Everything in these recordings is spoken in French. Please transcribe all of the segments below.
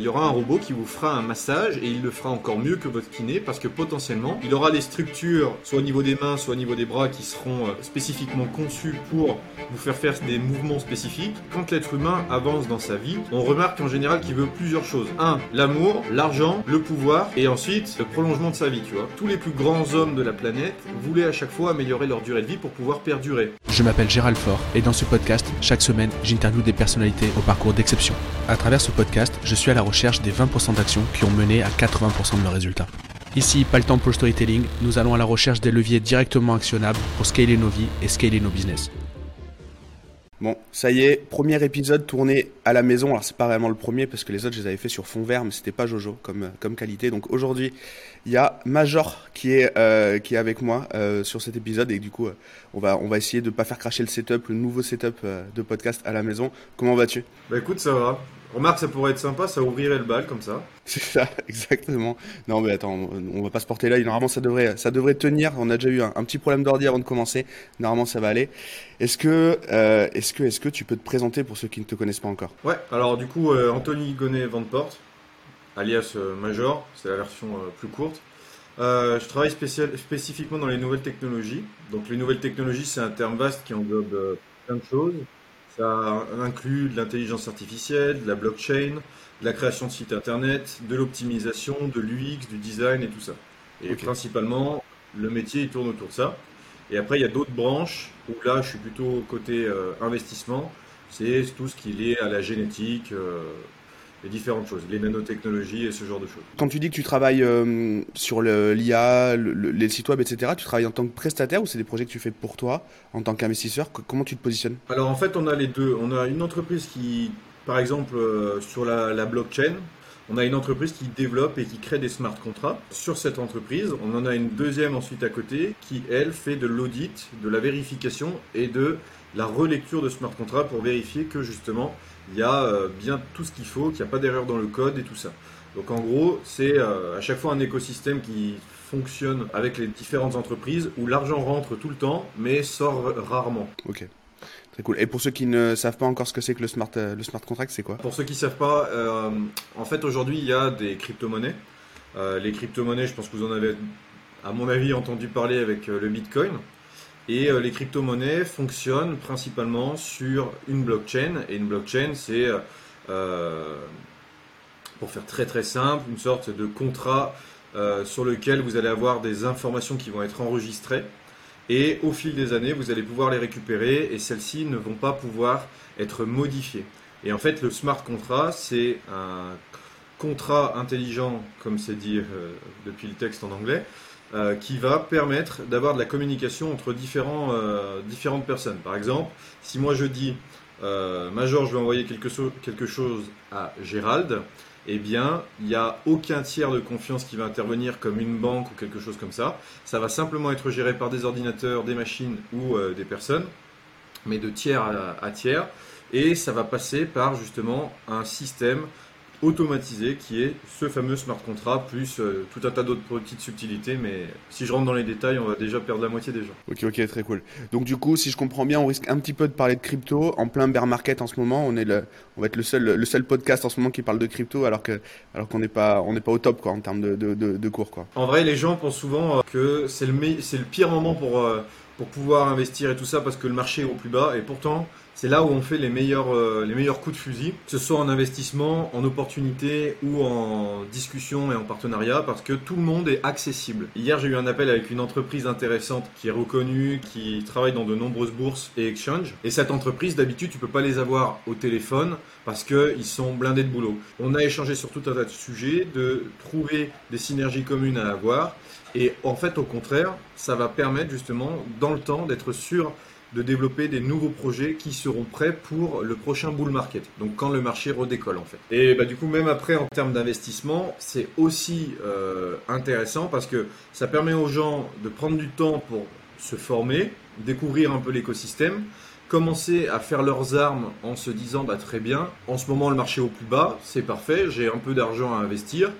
Il y aura un robot qui vous fera un massage et il le fera encore mieux que votre kiné parce que potentiellement il aura les structures, soit au niveau des mains, soit au niveau des bras, qui seront euh, spécifiquement conçues pour vous faire faire des mouvements spécifiques. Quand l'être humain avance dans sa vie, on remarque en général qu'il veut plusieurs choses. Un, l'amour, l'argent, le pouvoir et ensuite le prolongement de sa vie, tu vois. Tous les plus grands hommes de la planète voulaient à chaque fois améliorer leur durée de vie pour pouvoir perdurer. Je m'appelle Gérald Fort et dans ce podcast, chaque semaine, j'interviewe des personnalités au parcours d'exception. À travers ce podcast, je suis à la recherche des 20% d'actions qui ont mené à 80% de leurs résultats. Ici, pas le temps pour le storytelling, nous allons à la recherche des leviers directement actionnables pour scaler nos vies et scaler nos business. Bon, ça y est, premier épisode tourné à la maison. Alors c'est pas vraiment le premier parce que les autres je les avais fait sur fond vert, mais c'était pas Jojo comme comme qualité. Donc aujourd'hui, il y a Major qui est euh, qui est avec moi euh, sur cet épisode et du coup, euh, on va on va essayer de pas faire cracher le setup, le nouveau setup euh, de podcast à la maison. Comment vas-tu? Bah écoute, ça va. Remarque, ça pourrait être sympa, ça ouvrirait le bal comme ça. C'est ça, exactement. Non mais attends, on, va pas se porter là. Normalement, ça devrait ça devrait tenir. On a déjà eu un, un petit problème d'ordi avant de commencer. Normalement, ça va aller. Est-ce que euh, est-ce que est-ce que tu peux te présenter pour ceux qui ne te connaissent pas encore? Ouais, alors du coup, euh, Anthony Gonnet Vandeporte, alias euh, Major, c'est la version plus courte. Je travaille spécial, spécifiquement dans les nouvelles technologies. Donc les nouvelles technologies, c'est un terme vaste qui englobe plein de choses. Ça inclut de l'intelligence artificielle, de la blockchain, de la création de sites internet, de l'optimisation, de l'UX, du design et tout ça. Et principalement, le métier il tourne autour de ça. Et après, il y a d'autres branches où là, je suis plutôt côté euh, investissement. C'est tout ce qui est lié à la génétique, euh, et différentes choses, les nanotechnologies et ce genre de choses. Quand tu dis que tu travailles euh, sur l'IA, le- le- les sites web, etc., tu travailles en tant que prestataire ou c'est des projets que tu fais pour toi en tant qu'investisseur? Co- Comment tu te positionnes? Alors en fait, on a les deux. On a une entreprise qui, par exemple, euh, sur la, la blockchain, on a une entreprise qui développe et qui crée des smart contracts. Sur cette entreprise, on en a une deuxième ensuite à côté qui, elle, fait de l'audit, de la vérification et de la relecture de smart contracts pour vérifier que justement, il y a euh, bien tout ce qu'il faut, qu'il n'y a pas d'erreur dans le code et tout ça. Donc en gros, c'est euh, à chaque fois un écosystème qui fonctionne avec les différentes entreprises où l'argent rentre tout le temps mais sort rarement. Ok, très cool. Et pour ceux qui ne savent pas encore ce que c'est que le smart, euh, le smart contract, c'est quoi? Pour ceux qui ne savent pas, euh, en fait aujourd'hui il y a des crypto-monnaies. Euh, les crypto-monnaies, je pense que vous en avez à mon avis entendu parler avec le Bitcoin. Et euh, les crypto-monnaies fonctionnent principalement sur une blockchain. Et une blockchain, c'est, euh, euh, pour faire très très simple, une sorte de contrat sur lequel vous allez avoir des informations qui vont être enregistrées. Et au fil des années, vous allez pouvoir les récupérer et celles-ci ne vont pas pouvoir être modifiées. Et en fait, le smart contract, c'est un contrat intelligent, comme c'est dit depuis le texte en anglais, euh, qui va permettre d'avoir de la communication entre différents, euh, différentes personnes. Par exemple, si moi je dis euh, Major, je vais envoyer quelque, chose à Gérald, eh bien, il n'y a aucun tiers de confiance qui va intervenir comme une banque ou quelque chose comme ça. Ça va simplement être géré par des ordinateurs, des machines ou euh, des personnes, mais de tiers à, à tiers. Et ça va passer par justement un système automatisé qui est ce fameux smart contract plus euh, tout un tas d'autres petites subtilités. Mais si je rentre dans les détails, on va déjà perdre la moitié des gens. Ok, ok, très cool. Donc du coup, si je comprends bien, on risque un petit peu de parler de crypto en plein bear market en ce moment. On est le, on va être le seul, le seul podcast en ce moment qui parle de crypto, alors que, alors qu'on n'est pas, on n'est pas au top quoi en termes de, de, de, de cours quoi. En vrai, les gens pensent souvent euh, que c'est le, c'est le pire moment pour, euh, pour pouvoir investir et tout ça parce que le marché est au plus bas. Et pourtant, c'est là où on fait les meilleurs, euh, les meilleurs coups de fusil, que ce soit en investissement, en opportunité ou en discussion et en partenariat, parce que tout le monde est accessible. Hier, j'ai eu un appel avec une entreprise intéressante qui est reconnue, qui travaille dans de nombreuses bourses et exchanges. Et cette entreprise, d'habitude, tu peux pas les avoir au téléphone parce qu'ils sont blindés de boulot. On a échangé sur tout un tas de sujets, de trouver des synergies communes à avoir. Et en fait, au contraire, ça va permettre justement, dans le temps, d'être sûr de développer des nouveaux projets qui seront prêts pour le prochain bull market. Donc quand le marché redécolle en fait. Et bah, du coup, même après, en termes d'investissement, c'est aussi euh, intéressant parce que ça permet aux gens de prendre du temps pour se former, découvrir un peu l'écosystème, commencer à faire leurs armes en se disant bah très bien, en ce moment le marché est au plus bas, c'est parfait, j'ai un peu d'argent à investir,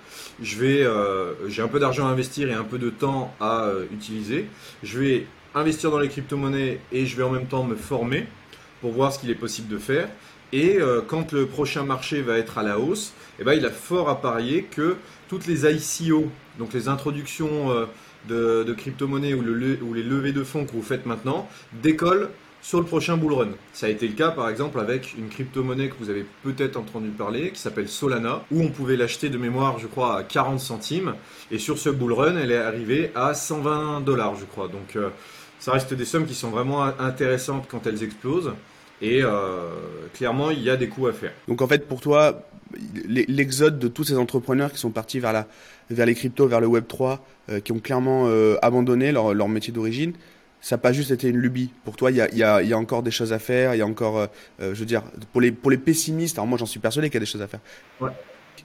je vais euh, j'ai un peu d'argent à investir et un peu de temps à euh, utiliser, je vais investir dans les crypto-monnaies et je vais en même temps me former pour voir ce qu'il est possible de faire. Et euh, quand le prochain marché va être à la hausse, eh ben, il a fort à parier que toutes les ICO, donc les introductions euh, de, de crypto-monnaies ou, le, les levées de fonds que vous faites maintenant, décollent sur le prochain bull run. Ça a été le cas par exemple avec une crypto-monnaie que vous avez peut-être entendu parler, qui s'appelle Solana, où on pouvait l'acheter de mémoire, je crois, à 40 centimes. Et sur ce bull run, elle est arrivée à 120 dollars, je crois. Donc euh, ça reste des sommes qui sont vraiment intéressantes quand elles explosent. Et euh, clairement, il y a des coûts à faire. Donc en fait, pour toi, l'exode de tous ces entrepreneurs qui sont partis vers, la, vers les cryptos, vers le Web 3, euh, qui ont clairement abandonné leur, leur métier d'origine, ça n'a pas juste été une lubie. Pour toi, il y a, y, a, y a, encore des choses à faire. Il y a encore, euh, euh, je veux dire, pour les, pour les pessimistes, alors moi j'en suis persuadé qu'il y a des choses à faire. Ouais.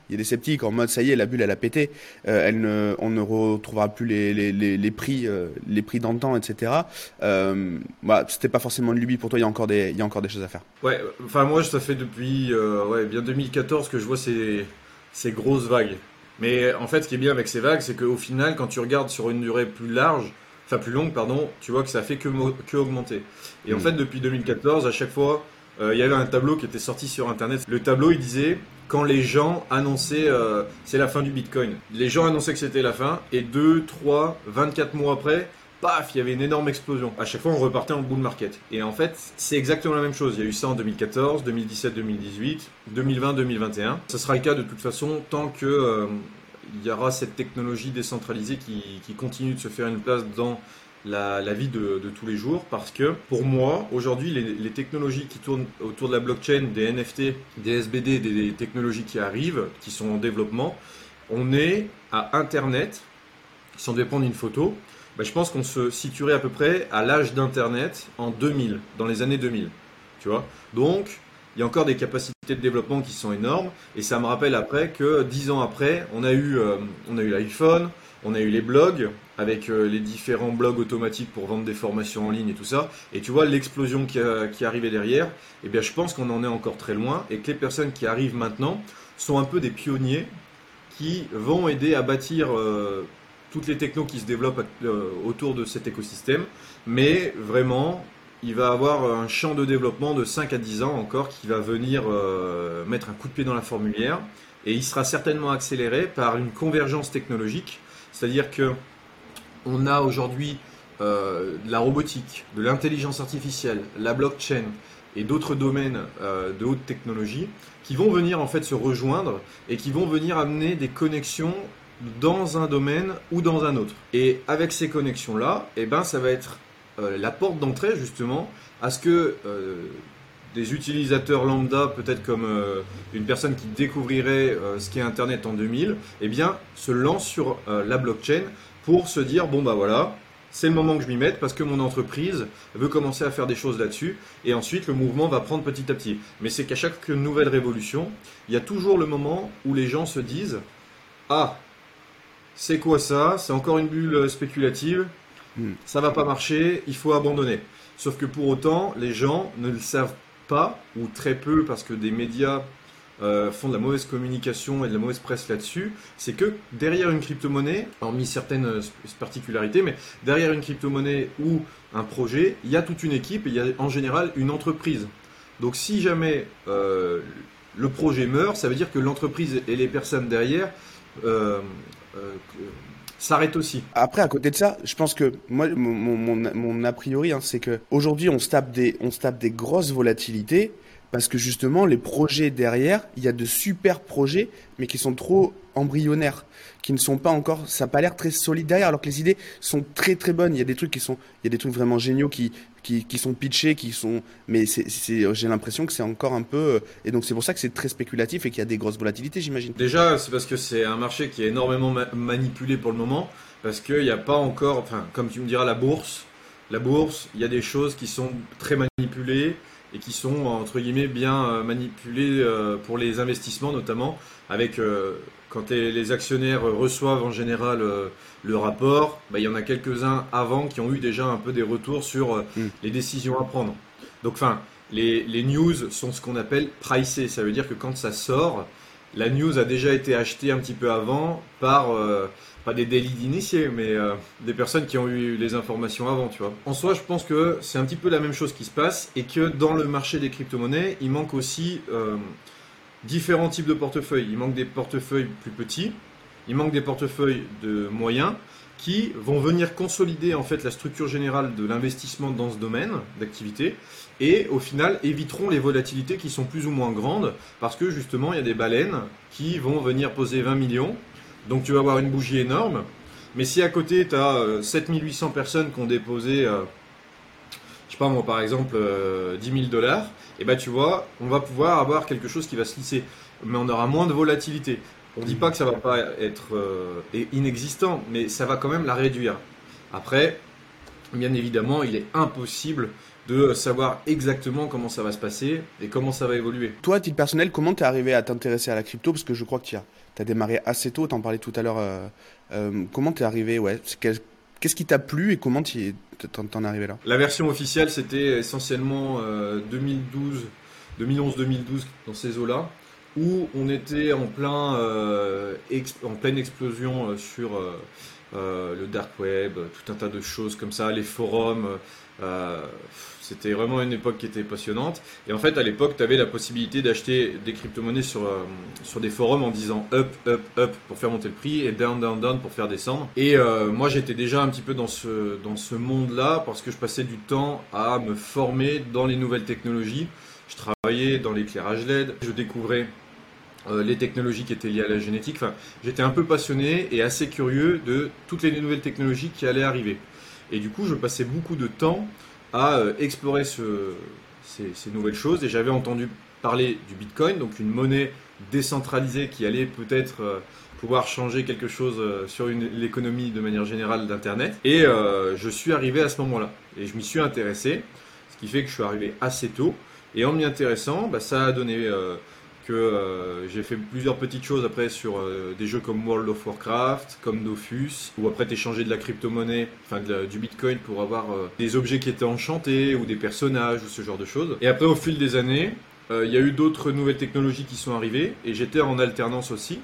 Il y a des sceptiques en mode ça y est, la bulle elle a pété, euh, elle ne, on ne retrouvera plus les, les, les, les prix, euh, les prix d'antan, etc. Euh, bah, c'était pas forcément une lubie pour toi. Il y a encore des, il y a encore des choses à faire. Ouais, enfin moi ça fait depuis ouais, bien 2014 que je vois ces, ces grosses vagues. Mais en fait, ce qui est bien avec ces vagues, c'est qu'au final, quand tu regardes sur une durée plus large, enfin plus longue, pardon, tu vois que ça fait que, que augmenter. Et en mm. fait, depuis 2014, à chaque fois, euh, il y avait un tableau qui était sorti sur Internet. Le tableau, il disait quand les gens annonçaient euh, c'est la fin du Bitcoin. Les gens annonçaient que c'était la fin, et 2, 3, 24 mois après, paf, il y avait une énorme explosion. À chaque fois, on repartait en bull market. Et en fait, c'est exactement la même chose. Il y a eu ça en 2014, 2017, 2018, 2020, 2021. Ce sera le cas de toute façon tant que euh, il y aura cette technologie décentralisée qui, continue de se faire une place dans la, vie de, tous les jours parce que pour moi, aujourd'hui, les, technologies qui tournent autour de la blockchain, des NFT, des SBD, des, technologies qui arrivent, qui sont en développement, on est à Internet, sans dépendre d'une photo, bah, je pense qu'on se situerait à peu près à l'âge d'Internet en 2000, dans les années 2000. Tu vois Donc, il y a encore des capacités de développement qui sont énormes. Et ça me rappelle après que dix ans après, on a eu, euh, on a eu l'iPhone, on a eu les blogs avec euh, les différents blogs automatiques pour vendre des formations en ligne et tout ça. Et tu vois l'explosion qui, qui est arrivée derrière. Eh bien, je pense qu'on en est encore très loin et que les personnes qui arrivent maintenant sont un peu des pionniers qui vont aider à bâtir euh, toutes les technos qui se développent autour de cet écosystème. Mais vraiment, il va avoir un champ de développement de 5 à 10 ans encore qui va venir euh, mettre un coup de pied dans la formulière et il sera certainement accéléré par une convergence technologique, c'est-à-dire que on a aujourd'hui euh, de la robotique, de l'intelligence artificielle, la blockchain et d'autres domaines euh, de haute technologie qui vont venir en fait se rejoindre et qui vont venir amener des connexions dans un domaine ou dans un autre. Et avec ces connexions là, eh ben ça va être euh, la porte d'entrée justement à ce que des utilisateurs lambda, peut-être comme euh, une personne qui découvrirait ce qu'est Internet en 2000, eh bien, se lance sur la blockchain pour se dire bon bah voilà, c'est le moment que je m'y mette parce que mon entreprise veut commencer à faire des choses là-dessus. Et ensuite, le mouvement va prendre petit à petit. Mais c'est qu'à chaque nouvelle révolution, il y a toujours le moment où les gens se disent ah c'est quoi ça? C'est encore une bulle spéculative Hmm. ça va pas marcher, il faut abandonner. Sauf que pour autant, les gens ne le savent ou très peu, parce que des médias euh, font de la mauvaise communication et de la mauvaise presse là-dessus, c'est que derrière une crypto-monnaie, hormis certaines euh, particularités, mais derrière une crypto-monnaie ou un projet, il y a toute une équipe et il y a en général une entreprise. Donc si jamais euh, le projet meurt, ça veut dire que l'entreprise et les personnes derrière s'arrête aussi. Après, à côté de ça, je pense que moi, mon, a priori, hein, c'est que aujourd'hui, on se tape des, on se tape des grosses volatilités parce que justement, les projets derrière, il y a de super projets, mais qui sont trop embryonnaires, qui ne sont pas encore, ça n'a pas l'air très solide derrière, alors que les idées sont très très bonnes. Il y a des trucs qui sont, il y a des trucs vraiment géniaux qui, qui, qui sont pitchés, qui sont, mais c'est, j'ai l'impression que c'est encore un peu, et donc c'est pour ça que c'est très spéculatif et qu'il y a des grosses volatilités, j'imagine. Déjà, c'est parce que c'est un marché qui est énormément manipulé pour le moment, parce qu'il n'y a pas encore, enfin, comme tu me diras, la bourse. La bourse, il y a des choses qui sont très manipulées et qui sont entre guillemets bien euh, manipulés euh, pour les investissements notamment avec euh, quand les, actionnaires reçoivent en général le rapport, bah, il y en a quelques-uns avant qui ont eu déjà un peu des retours sur mm. les décisions à prendre. Donc enfin, les, les news sont ce qu'on appelle pricées, ça veut dire que quand ça sort, la news a déjà été achetée un petit peu avant par pas des délits d'initiés, mais euh, des personnes qui ont eu les informations avant, tu vois. En soi, je pense que c'est un petit peu la même chose qui se passe et que dans le marché des crypto-monnaies, il manque aussi euh, différents types de portefeuilles. Il manque des portefeuilles plus petits, il manque des portefeuilles de moyens qui vont venir consolider en fait la structure générale de l'investissement dans ce domaine d'activité et au final éviteront les volatilités qui sont plus ou moins grandes parce que justement il y a des baleines qui vont venir poser 20 millions donc tu vas avoir une bougie énorme. Mais si à côté tu as 7800 personnes qui ont déposé, euh, je sais pas moi par exemple, 10 euh, 000 dollars, et ben tu vois, on va pouvoir avoir quelque chose qui va se lisser. Mais on aura moins de volatilité. On ne dit pas que ça va pas être euh, inexistant, mais ça va quand même la réduire. Après, bien évidemment, il est impossible de savoir exactement comment ça va se passer et comment ça va évoluer. Toi, à titre personnel, comment tu es arrivé à t'intéresser à la crypto? Parce que je crois que tu as tu as démarré assez tôt, tu en parlais tout à l'heure. Euh, euh, comment tu es arrivé ouais, Qu'est-ce qui t'a plu et comment tu en es arrivé là? La version officielle, c'était essentiellement 2012, 2011-2012, dans ces eaux-là, où on était en, plein, euh, en pleine explosion sur le dark web, tout un tas de choses comme ça, les forums. C'était vraiment une époque qui était passionnante. Et en fait, à l'époque, tu avais la possibilité d'acheter des crypto-monnaies sur, euh, sur des forums en disant up, up, up pour faire monter le prix et down, down, down pour faire descendre. Et euh, moi, j'étais déjà un petit peu dans ce, dans ce monde-là parce que je passais du temps à me former dans les nouvelles technologies. Je travaillais dans l'éclairage LED, je découvrais euh, les technologies qui étaient liées à la génétique. Enfin, j'étais un peu passionné et assez curieux de toutes les nouvelles technologies qui allaient arriver. Et du coup, je passais beaucoup de temps à euh, explorer ces, nouvelles choses et j'avais entendu parler du Bitcoin, donc une monnaie décentralisée qui allait peut-être euh, pouvoir changer quelque chose euh, sur l'économie de manière générale d'Internet. Et je suis arrivé à ce moment-là et je m'y suis intéressé, ce qui fait que je suis arrivé assez tôt. Et en m'y intéressant, bah, ça a donné que euh, j'ai fait plusieurs petites choses après sur euh, des jeux comme World of Warcraft, comme Dofus, où après t'échangeais de la crypto-monnaie, enfin du bitcoin pour avoir euh, des objets qui étaient enchantés ou des personnages ou ce genre de choses. Et après au fil des années, il y a eu d'autres nouvelles technologies qui sont arrivées et j'étais en alternance aussi.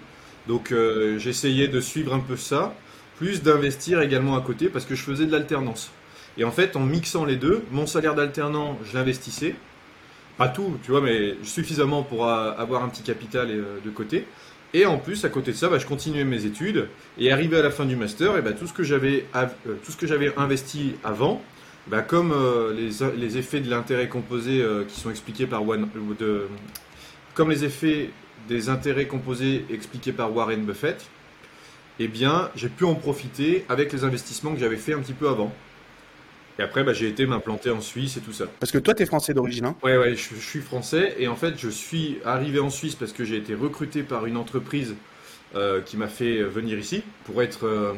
Donc j'essayais de suivre un peu ça, plus d'investir également à côté parce que je faisais de l'alternance. Et en fait, en mixant les deux, mon salaire d'alternant, je l'investissais pas tout, tu vois, mais suffisamment pour avoir un petit capital euh, de côté. Et en plus, à côté de ça, bah, je continuais mes études et arrivé à la fin du master, et bah, tout ce que j'avais euh, investi avant, bah, comme euh, les, effets de l'intérêt composé qui sont expliqués par comme les effets des intérêts composés expliqués par Warren Buffett, eh bien, j'ai pu en profiter avec les investissements que j'avais fait un petit peu avant. Et après, bah, j'ai été m'implanter en Suisse et tout ça. Parce que toi, tu es français d'origine, hein Ouais, ouais, je, suis français. Et en fait, je suis arrivé en Suisse parce que j'ai été recruté par une entreprise euh, qui m'a fait venir ici pour être euh,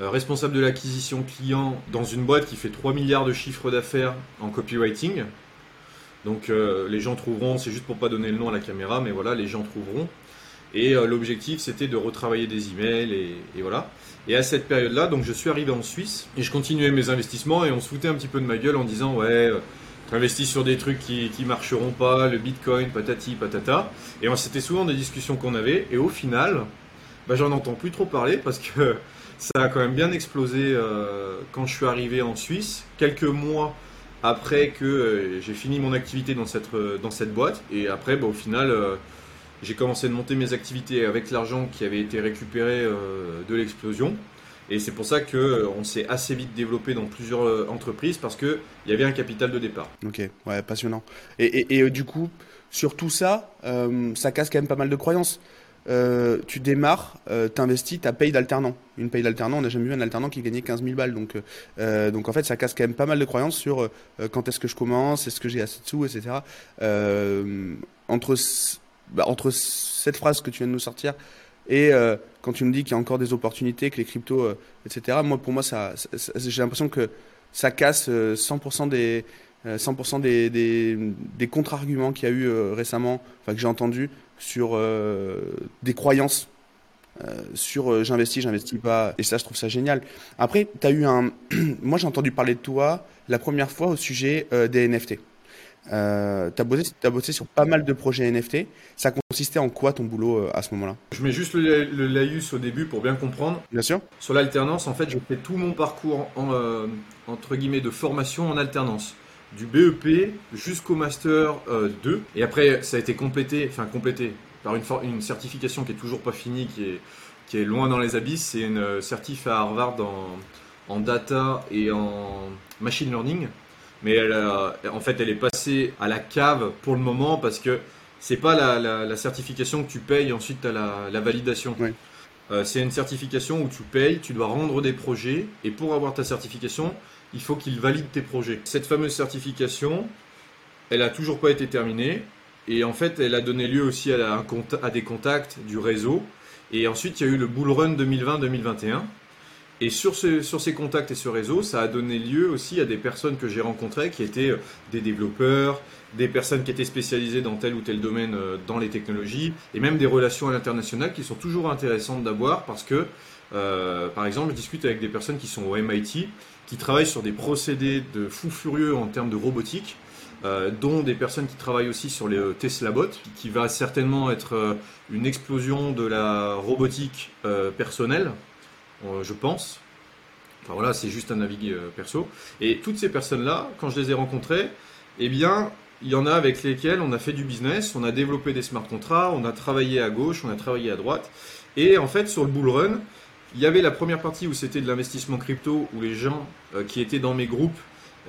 euh, responsable de l'acquisition client dans une boîte qui fait 3 milliards de chiffres d'affaires en copywriting. Donc les gens trouveront, c'est juste pour pas donner le nom à la caméra, mais voilà, les gens trouveront. Et l'objectif, c'était de retravailler des emails et, voilà. Et à cette période-là, donc je suis arrivé en Suisse et je continuais mes investissements et on se foutait un petit peu de ma gueule en disant ouais, euh, investis sur des trucs qui, qui marcheront pas, le Bitcoin, patati, patata. Et c'était souvent des discussions qu'on avait et au final, bah, j'en entends plus trop parler parce que ça a quand même bien explosé euh, quand je suis arrivé en Suisse, quelques mois après que euh, j'ai fini mon activité dans cette, dans cette boîte. Et après, bah, au final, j'ai commencé à monter mes activités avec l'argent qui avait été récupéré euh, de l'explosion. Et c'est pour ça qu'on euh, s'est assez vite développé dans plusieurs euh, entreprises parce qu'il y avait un capital de départ. Ok, ouais, passionnant. Et, du coup, sur tout ça, ça casse quand même pas mal de croyances. tu démarres, tu investis, tu as paye d'alternant. Une paye d'alternant, on n'a jamais vu un alternant qui gagnait 15 000 balles. Donc, donc en fait, ça casse quand même pas mal de croyances sur quand est-ce que je commence, est-ce que j'ai assez de sous, etc. entre bah, entre cette phrase que tu viens de nous sortir et euh, quand tu me dis qu'il y a encore des opportunités, que les cryptos, euh, etc., moi, pour moi, j'ai l'impression que ça casse 100% euh, des, 100% des, des, des contre-arguments qu'il y a eu récemment, enfin, que j'ai entendu sur des croyances. sur j'investis, j'investis pas, et ça je trouve ça génial. Après, tu eu un. Moi j'ai entendu parler de toi la première fois au sujet des NFT. Euh, tu as, as, bossé sur pas mal de projets NFT. Ça consistait en quoi ton boulot euh, à ce moment-là? Je mets juste le, le, laïus au début pour bien comprendre. Bien sûr. Sur l'alternance, en fait, j'ai fait tout mon parcours en, euh, entre guillemets de formation en alternance. Du BEP jusqu'au Master 2. Et après, ça a été complété, enfin complété par une, une certification qui est toujours pas finie, qui est, qui est loin dans les abysses. C'est une certif à Harvard en, en data et en machine learning mais elle en fait, elle est passée à la cave pour le moment parce que c'est pas la, certification que tu payes, ensuite tu as la, validation. Euh, c'est une certification où tu payes, tu dois rendre des projets, et pour avoir ta certification, il faut qu'il valide tes projets. Cette fameuse certification, elle a toujours pas été terminée, et en fait, elle a donné lieu aussi à, à des contacts du réseau. Et ensuite, il y a eu le Bull Run 2020-2021 et sur, sur ces contacts et ce réseau, ça a donné lieu aussi à des personnes que j'ai rencontrées qui étaient euh, des développeurs, des personnes qui étaient spécialisées dans tel ou tel domaine euh, dans les technologies, et même des relations à l'international qui sont toujours intéressantes d'avoir parce que, euh, par exemple, je discute avec des personnes qui sont au MIT, qui travaillent sur des procédés de fous furieux en termes de robotique, dont des personnes qui travaillent aussi sur les Tesla bots, qui va certainement être une explosion de la robotique personnelle. euh, je pense. Enfin voilà, c'est juste un avis euh, perso. Et toutes ces personnes-là, quand je les ai rencontrées, eh bien, il y en a avec lesquelles on a fait du business, on a développé des smart contracts, on a travaillé à gauche, on a travaillé à droite. Et en fait, sur le bull run, il y avait la première partie où c'était de l'investissement crypto, où les gens euh, qui étaient dans mes groupes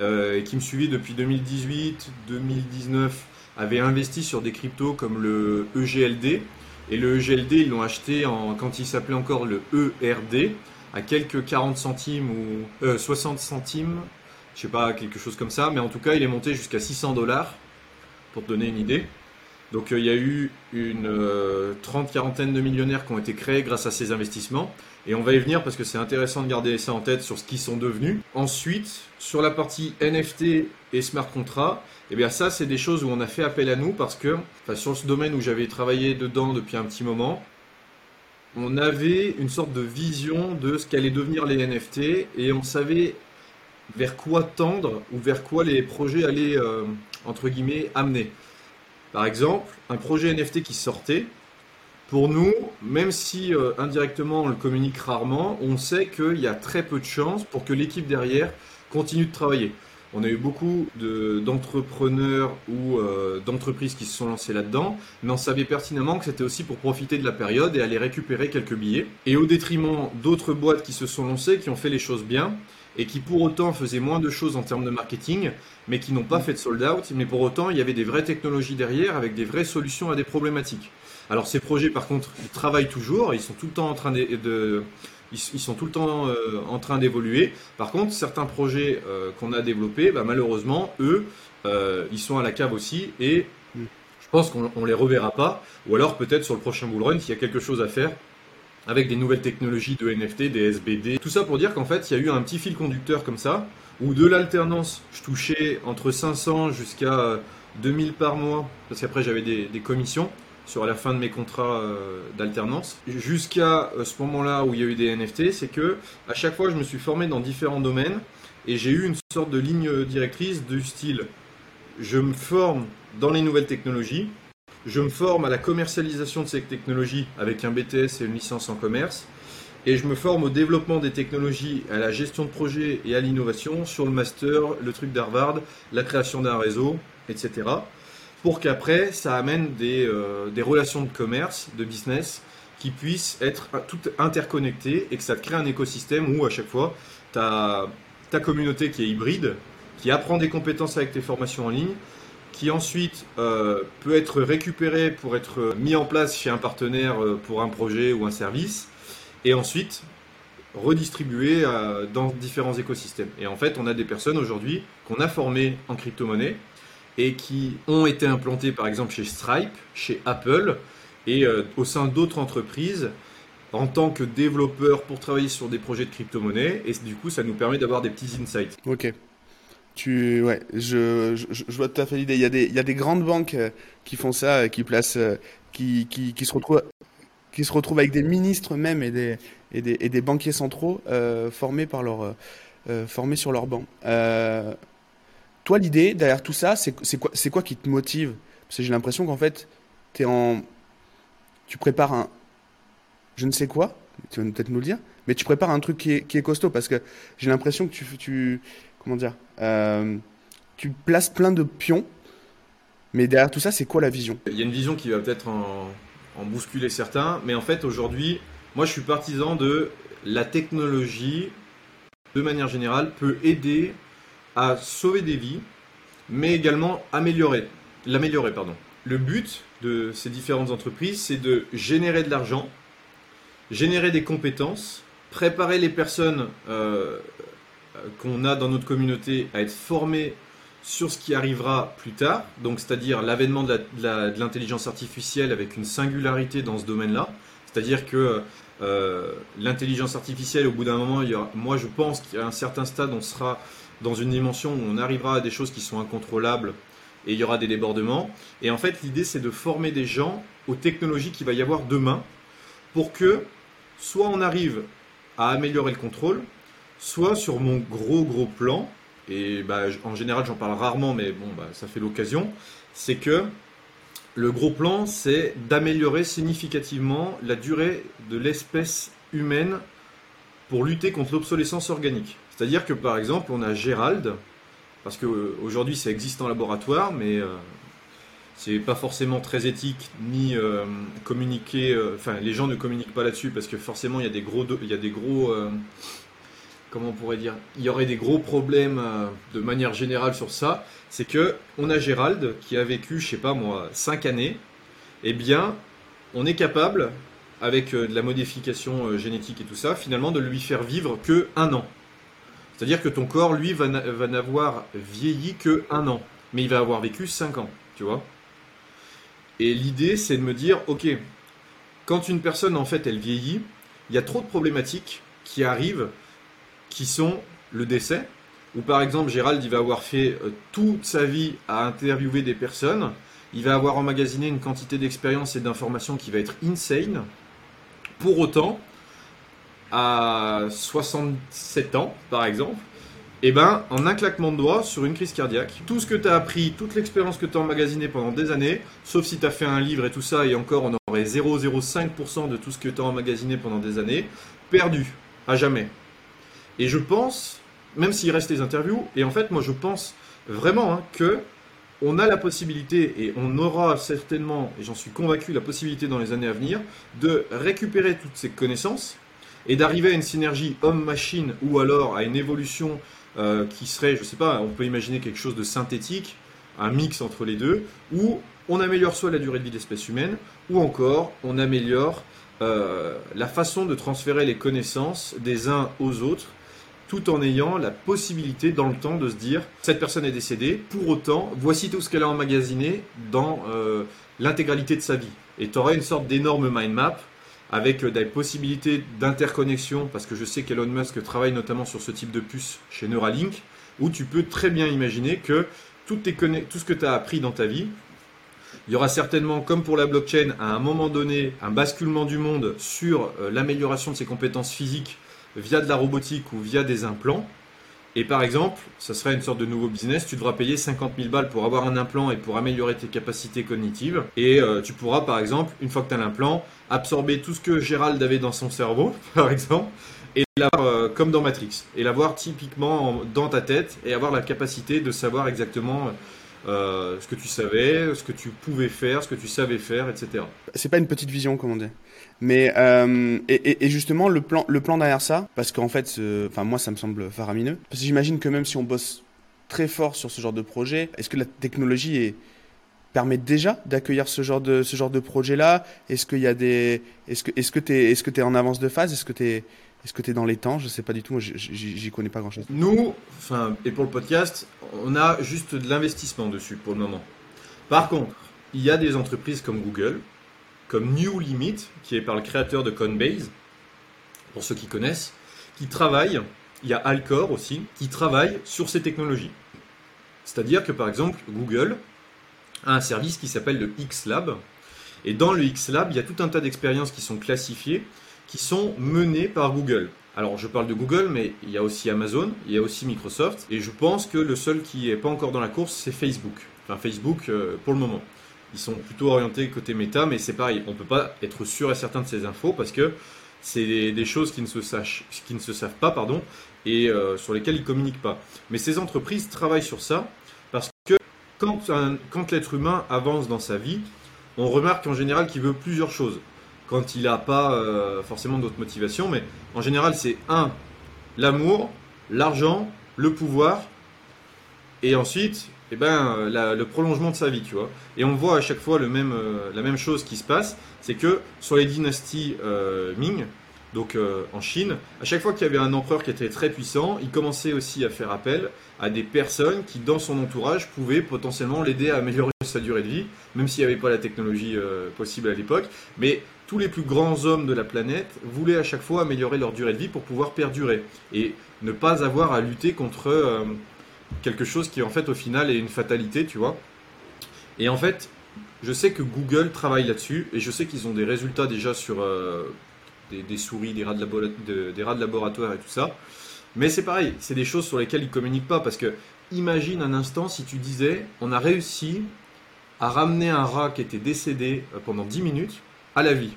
et qui me suivaient depuis 2018, 2019 avaient investi sur des cryptos comme le EGLD, et le EGLD, ils l'ont acheté en, quand il s'appelait encore le ERD, à quelques 40 centimes ou 60 euh, centimes, je sais pas, quelque chose comme ça, mais en tout cas, il est monté jusqu'à 600 dollars, pour te donner une idée. Donc euh, il y a eu une euh, trente, quarantaine de millionnaires qui ont été créés grâce à ces investissements. Et on va y venir parce que c'est intéressant de garder ça en tête sur ce qu'ils sont devenus. Ensuite, sur la partie NFT et smart contract, eh bien ça c'est des choses où on a fait appel à nous parce que, enfin, sur ce domaine où j'avais travaillé dedans depuis un petit moment, on avait une sorte de vision de ce qu'allaient devenir les NFT et on savait vers quoi tendre ou vers quoi les projets allaient, euh, entre guillemets, amener. Par exemple, un projet NFT qui sortait, pour nous, même si euh, indirectement on le communique rarement, on sait qu'il y a très peu de chances pour que l'équipe derrière continue de travailler. On a eu beaucoup d'entrepreneurs ou euh, d'entreprises qui se sont lancés là-dedans, mais on savait pertinemment que c'était aussi pour profiter de la période et aller récupérer quelques billets. Et au détriment d'autres boîtes qui se sont lancées, qui ont fait les choses bien, et qui pour autant faisaient moins de choses en termes de marketing, mais qui n'ont pas fait de sold out, mais pour autant il y avait des vraies technologies derrière avec des vraies solutions à des problématiques. Alors ces projets, par contre, ils travaillent toujours, ils sont tout le temps en train de, ils, sont tout le temps euh, en train d'évoluer. Par contre, certains projets euh, qu'on a développés, bah, malheureusement, eux, euh, ils sont à la cave aussi et je pense qu'on ne les reverra pas. Ou alors peut-être sur le prochain bull run, s'il y a quelque chose à faire avec des nouvelles technologies de NFT, des SBD. Tout ça pour dire qu'en fait, il y a eu un petit fil conducteur comme ça, où de l'alternance, je touchais entre 500 jusqu'à 2000 par mois, parce qu'après j'avais des commissions sur la fin de mes contrats euh, d'alternance. Jusqu'à euh, ce moment-là où il y a eu des NFT, c'est que à chaque fois je me suis formé dans différents domaines et j'ai eu une sorte de ligne directrice du style je me forme dans les nouvelles technologies, je me forme à la commercialisation de ces technologies avec un BTS et une licence en commerce, et je me forme au développement des technologies, à la gestion de projets et à l'innovation sur le master, le truc d'Harvard, la création d'un réseau, etc pour qu'après, ça amène des, euh, des, relations de commerce, de business, qui puissent être toutes interconnectées et que ça crée un écosystème où à chaque fois, ta communauté qui est hybride, qui apprend des compétences avec tes formations en ligne, qui ensuite euh, peut être récupérée pour être mis en place chez un partenaire euh, pour un projet ou un service, et ensuite redistribué dans différents écosystèmes. Et en fait, on a des personnes aujourd'hui qu'on a formées en crypto-monnaie, et qui ont été implantés par exemple chez Stripe, chez Apple et euh, au sein d'autres entreprises en tant que développeurs pour travailler sur des projets de crypto-monnaie et du coup ça nous permet d'avoir des petits insights. Ok. Tu, ouais, je, vois tout à fait l'idée. Il y, a des, il y a des grandes banques euh, qui font ça, euh, qui placent, qui, qui, qui, se retrouvent, qui se retrouvent avec des ministres même et des, et des, et des banquiers centraux formés par leur, formés sur leur banc. toi, l'idée derrière tout ça, c'est quoi, quoi qui te motive? Parce que j'ai l'impression qu'en fait, es en, tu prépares un, je ne sais quoi, tu vas peut-être nous le dire, mais tu prépares un truc qui est, costaud parce que j'ai l'impression que tu, comment dire, euh, tu places plein de pions, mais derrière tout ça, c'est quoi la vision? Il y a une vision qui va peut-être en, bousculer certains, mais en fait aujourd'hui, moi je suis partisan de la technologie, de manière générale, peut aider à sauver des vies, mais également améliorer, l'améliorer, pardon. Le but de ces différentes entreprises, c'est de générer de l'argent, générer des compétences, préparer les personnes euh, qu'on a dans notre communauté à être formées sur ce qui arrivera plus tard, donc c'est-à-dire l'avènement de l'intelligence artificielle avec une singularité dans ce domaine-là, c'est-à-dire que euh, l'intelligence artificielle, au bout d'un moment, moi je pense qu'à un certain stade, on sera dans une dimension où on arrivera à des choses qui sont incontrôlables et il y aura des débordements. Et en fait, l'idée, c'est de former des gens aux technologies qu'il va y avoir demain pour que soit on arrive à améliorer le contrôle, soit sur mon gros gros plan, et bah, en général j'en parle rarement, mais bon, bah, ça fait l'occasion, c'est que le gros plan, c'est d'améliorer significativement la durée de l'espèce humaine pour lutter contre l'obsolescence organique. C'est-à-dire que par exemple, on a Gérald, parce qu'aujourd'hui ça existe en laboratoire, mais euh, c'est pas forcément très éthique ni euh, communiquer. Euh, enfin, les gens ne communiquent pas là-dessus parce que forcément il y a des gros, il y a des gros comment on pourrait dire, il y aurait des gros problèmes de manière générale sur ça, c'est que on a Gérald qui a vécu, je sais pas moi, 5 années, eh bien, on est capable, avec de la modification génétique et tout ça, finalement de lui faire vivre que un an. C'est-à-dire que ton corps, lui, va n'avoir vieilli que un an, mais il va avoir vécu 5 ans, tu vois. Et l'idée, c'est de me dire, ok, quand une personne, en fait, elle vieillit, il y a trop de problématiques qui arrivent, qui sont le décès, ou par exemple, Gérald, il va avoir fait euh, toute sa vie à interviewer des personnes, il va avoir emmagasiné une quantité d'expérience et d'informations qui va être insane. Pour autant, à 67 ans, par exemple, et eh ben, en un claquement de doigts sur une crise cardiaque, tout ce que tu as appris, toute l'expérience que tu as emmagasiné pendant des années, sauf si tu as fait un livre et tout ça, et encore on aurait 0,05% de tout ce que tu as emmagasiné pendant des années, perdu, à jamais. Et je pense, même s'il reste les interviews, et en fait moi je pense vraiment hein, que on a la possibilité, et on aura certainement, et j'en suis convaincu, la possibilité dans les années à venir, de récupérer toutes ces connaissances, et d'arriver à une synergie homme-machine ou alors à une évolution euh, qui serait, je sais pas, on peut imaginer quelque chose de synthétique, un mix entre les deux, où on améliore soit la durée de vie de l'espèce humaine, ou encore on améliore euh, la façon de transférer les connaissances des uns aux autres, tout en ayant la possibilité dans le temps de se dire cette personne est décédée, pour autant, voici tout ce qu'elle a emmagasiné dans euh, l'intégralité de sa vie. Et tu aurais une sorte d'énorme mind map avec euh, des possibilités d'interconnexion, parce que je sais qu'Elon Musk travaille notamment sur ce type de puce chez Neuralink, où tu peux très bien imaginer que tout, tout ce que tu as appris dans ta vie, il y aura certainement, comme pour la blockchain, à un moment donné, un basculement du monde sur euh, l'amélioration de ses compétences physiques via de la robotique ou via des implants. Et par exemple, ça serait une sorte de nouveau business, tu devras payer 50 000 balles pour avoir un implant et pour améliorer tes capacités cognitives. Et euh, tu pourras, par exemple, une fois que tu as l'implant, absorber tout ce que Gérald avait dans son cerveau, par exemple, et l'avoir euh, comme dans Matrix, et l'avoir typiquement dans ta tête, et avoir la capacité de savoir exactement euh, ce que tu savais, ce que tu pouvais faire, ce que tu savais faire, etc. C'est pas une petite vision, comme on dit. Mais euh, et, justement le plan, le plan derrière ça, parce qu'en fait, enfin moi ça me semble faramineux. Parce que j'imagine que même si on bosse très fort sur ce genre de projet, est-ce que la technologie est, permet déjà d'accueillir ce genre de ce genre de projet là Est-ce qu'il y a des est-ce que est-ce que tu es est-ce que tu es en avance de phase? Est-ce que tu es est-ce que tu es dans les temps? Je sais pas du tout, j'y connais pas grand-chose. Nous, enfin et pour le podcast, on a juste de l'investissement dessus pour le moment. Par contre, il y a des entreprises comme Google, comme New Limit, qui est par le créateur de Coinbase, pour ceux qui connaissent, qui travaillent, il y a Alcor aussi, qui travaillent sur ces technologies. C'est-à-dire que par exemple, Google un service qui s'appelle le X-Lab. Et dans le X-Lab, il y a tout un tas d'expériences qui sont classifiées, qui sont menées par Google, Alors je parle de Google, mais il y a aussi Amazon, il y a aussi Microsoft, et je pense que le seul qui n'est pas encore dans la course, c'est Facebook. Enfin Facebook euh, pour le moment. Ils sont plutôt orientés côté méta, mais c'est pareil, on ne peut pas être sûr et certain de ces infos parce que c'est des, choses qui ne, se sachent, qui ne se savent pas pardon, et euh, sur lesquelles ils ne communiquent pas. Mais ces entreprises travaillent sur ça parce que quand, l'être humain avance dans sa vie, on remarque en général qu'il veut plusieurs choses. Quand il n'a pas euh, forcément d'autres motivations, mais en général c'est un, l'amour, l'argent, le pouvoir, et ensuite eh ben, le prolongement de sa vie, tu vois. Et on voit à chaque fois euh, la même chose qui se passe, c'est que sur les dynasties euh, Ming, donc euh, en Chine, à chaque fois qu'il y avait un empereur qui était très puissant, il commençait aussi à faire appel à des personnes qui, dans son entourage, pouvaient potentiellement l'aider à améliorer sa durée de vie, même s'il n'y avait pas la technologie possible à l'époque. Mais tous les plus grands hommes de la planète voulaient à chaque fois améliorer leur durée de vie pour pouvoir perdurer et ne pas avoir à lutter contre quelque chose qui en fait au final est une fatalité, tu vois. Et en fait, je sais que Google travaille là-dessus et je sais qu'ils ont des résultats déjà sur euh, des, souris, des rats de, des rats de laboratoire et tout ça. Mais c'est pareil, c'est des choses sur lesquelles ils communiquent pas parce que imagine un instant si tu disais on a réussi à ramener un rat qui était décédé euh, pendant 10 minutes à la vie.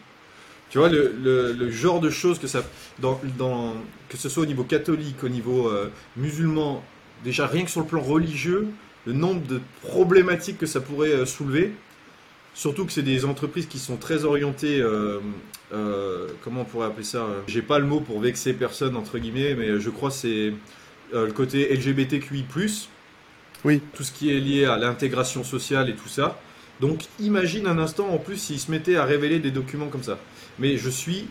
Tu vois, le, genre de choses que ça. Que ce soit au niveau catholique, au niveau euh, musulman, déjà rien que sur le plan religieux, le nombre de problématiques que ça pourrait euh, soulever. Surtout que c'est des entreprises qui sont très orientées, euh, euh, comment on pourrait appeler ça J'ai pas le mot pour vexer personne entre guillemets, mais je crois que c'est le côté LGBTQI+. Oui. Tout ce qui est lié à l'intégration sociale et tout ça. Donc imagine un instant en plus s'ils se mettaient à révéler des documents comme ça. Mais je suis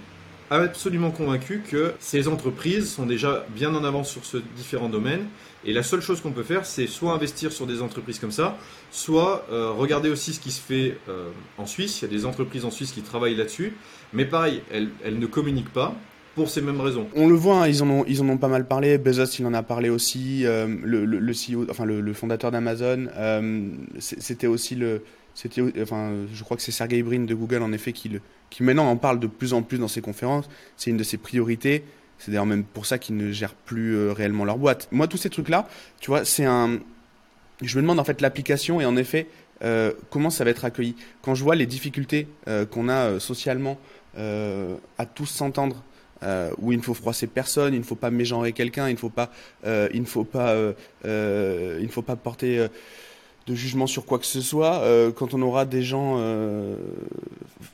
absolument convaincu que ces entreprises sont déjà bien en avance sur ce différents domaines. Et la seule chose qu'on peut faire, c'est soit investir sur des entreprises comme ça, soit euh, regarder aussi ce qui se fait euh, en Suisse. Il y a des entreprises en Suisse qui travaillent là-dessus. Mais pareil, elles, ne communiquent pas pour ces mêmes raisons. On le voit, hein, ils, en ont, ils en ont pas mal parlé. Bezos, il en a parlé aussi. Euh, le, le, CEO, enfin le, fondateur d'Amazon, c'était aussi le, c'était, enfin, je crois que c'est Sergey Brin de Google en effet qui, le, qui maintenant en parle de plus en plus dans ses conférences. C'est une de ses priorités. C'est d'ailleurs même pour ça qu'ils ne gèrent plus euh, réellement leur boîte. Moi, tous ces trucs-là, tu vois, c'est un. Je me demande en fait l'application et en effet euh, comment ça va être accueilli. Quand je vois les difficultés euh, qu'on a socialement à tous s'entendre, où il ne faut froisser personne, il ne faut pas mégenrer quelqu'un, il ne faut pas, il ne faut pas, il ne faut pas porter de jugement sur quoi que ce soit. Euh, quand on aura des gens, euh,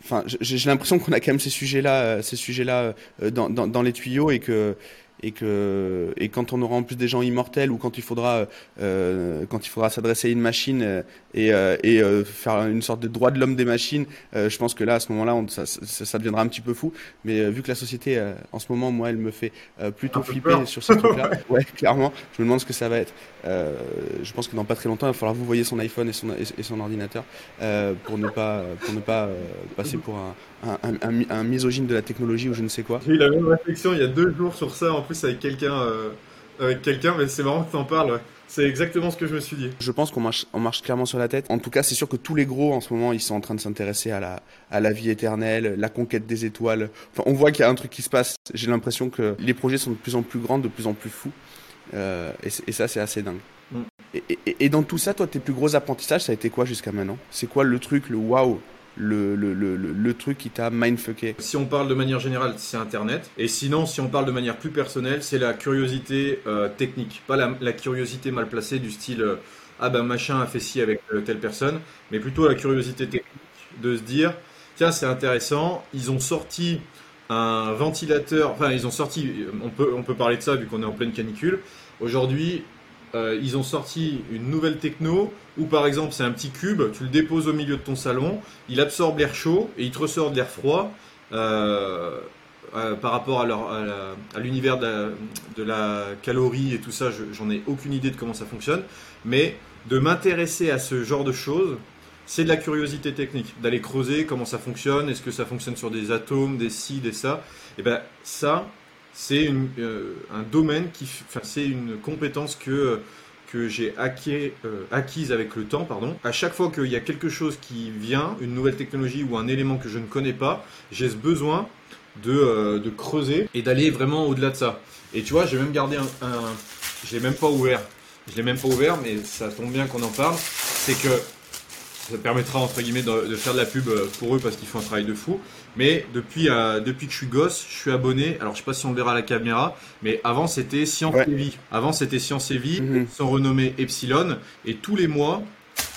enfin, j'ai l'impression qu'on a quand même ces sujets-là, euh, ces sujets-là dans, dans, dans, les tuyaux et que et que et quand on aura en plus des gens immortels ou quand il faudra euh, quand il faudra s'adresser à une machine euh, et, euh, et euh, faire une sorte de droit de l'homme des machines, je pense que là à ce moment-là ça, ça, ça, deviendra un petit peu fou. Mais vu que la société en ce moment moi elle me fait plutôt flipper sur ces trucs-là, ouais clairement, je me demande ce que ça va être. je pense que dans pas très longtemps il va falloir vous voyez son iPhone et son et son ordinateur pour ne pas pour ne pas passer pour un, un, un, un, misogyne de la technologie ou je ne sais quoi. J'ai eu la même réflexion il y a deux jours sur ça en plus avec quelqu'un, euh, avec quelqu'un, mais c'est marrant que tu en parles. C'est exactement ce que je me suis dit. Je pense qu'on marche, on marche clairement sur la tête. En tout cas, c'est sûr que tous les gros en ce moment, ils sont en train de s'intéresser à la, à la vie éternelle, la conquête des étoiles. Enfin, on voit qu'il y a un truc qui se passe. J'ai l'impression que les projets sont de plus en plus grands, de plus en plus fous. Euh, et, et, ça, c'est assez dingue. Mm. Et, et, et, dans tout ça, toi, tes plus gros apprentissages, ça a été quoi jusqu'à maintenant? C'est quoi le truc, le waouh? Le, le, le, le, truc qui t'a mindfucké Si on parle de manière générale, c'est Internet. Et sinon, si on parle de manière plus personnelle, c'est la curiosité euh, technique. Pas la, curiosité mal placée du style euh, Ah ben machin a fait ci avec euh, telle personne, mais plutôt la curiosité technique de se dire Tiens, c'est intéressant, ils ont sorti un ventilateur, enfin ils ont sorti, on peut, on peut parler de ça vu qu'on est en pleine canicule. Aujourd'hui, euh, ils ont sorti une nouvelle techno où par exemple c'est un petit cube, tu le déposes au milieu de ton salon, il absorbe l'air chaud et il te ressort de l'air froid euh, euh, par rapport à, l'univers de, la calorie et tout ça, j'en ai aucune idée de comment ça fonctionne, mais de m'intéresser à ce genre de choses, c'est de la curiosité technique, d'aller creuser comment ça fonctionne, est-ce que ça fonctionne sur des atomes, des ci, des ça, et ben ça, c'est euh, un domaine qui, enfin, c'est une compétence que que j'ai euh, acquise avec le temps, pardon. À chaque fois qu'il y a quelque chose qui vient, une nouvelle technologie ou un élément que je ne connais pas, j'ai ce besoin de, de creuser et d'aller vraiment au-delà de ça. Et tu vois, j'ai même gardé un, un je l'ai même pas ouvert. Je l'ai même pas ouvert, mais ça tombe bien qu'on en parle. C'est que ça permettra entre guillemets de, faire de la pub euh, pour eux parce qu'ils font un travail de fou. Mais depuis, euh, depuis que je suis gosse, je suis abonné. Alors je sais pas si on le verra à la caméra, mais avant c'était Science et Vie. Avant c'était Science et Vie, mhm. sans renommée Epsilon. Et tous les mois,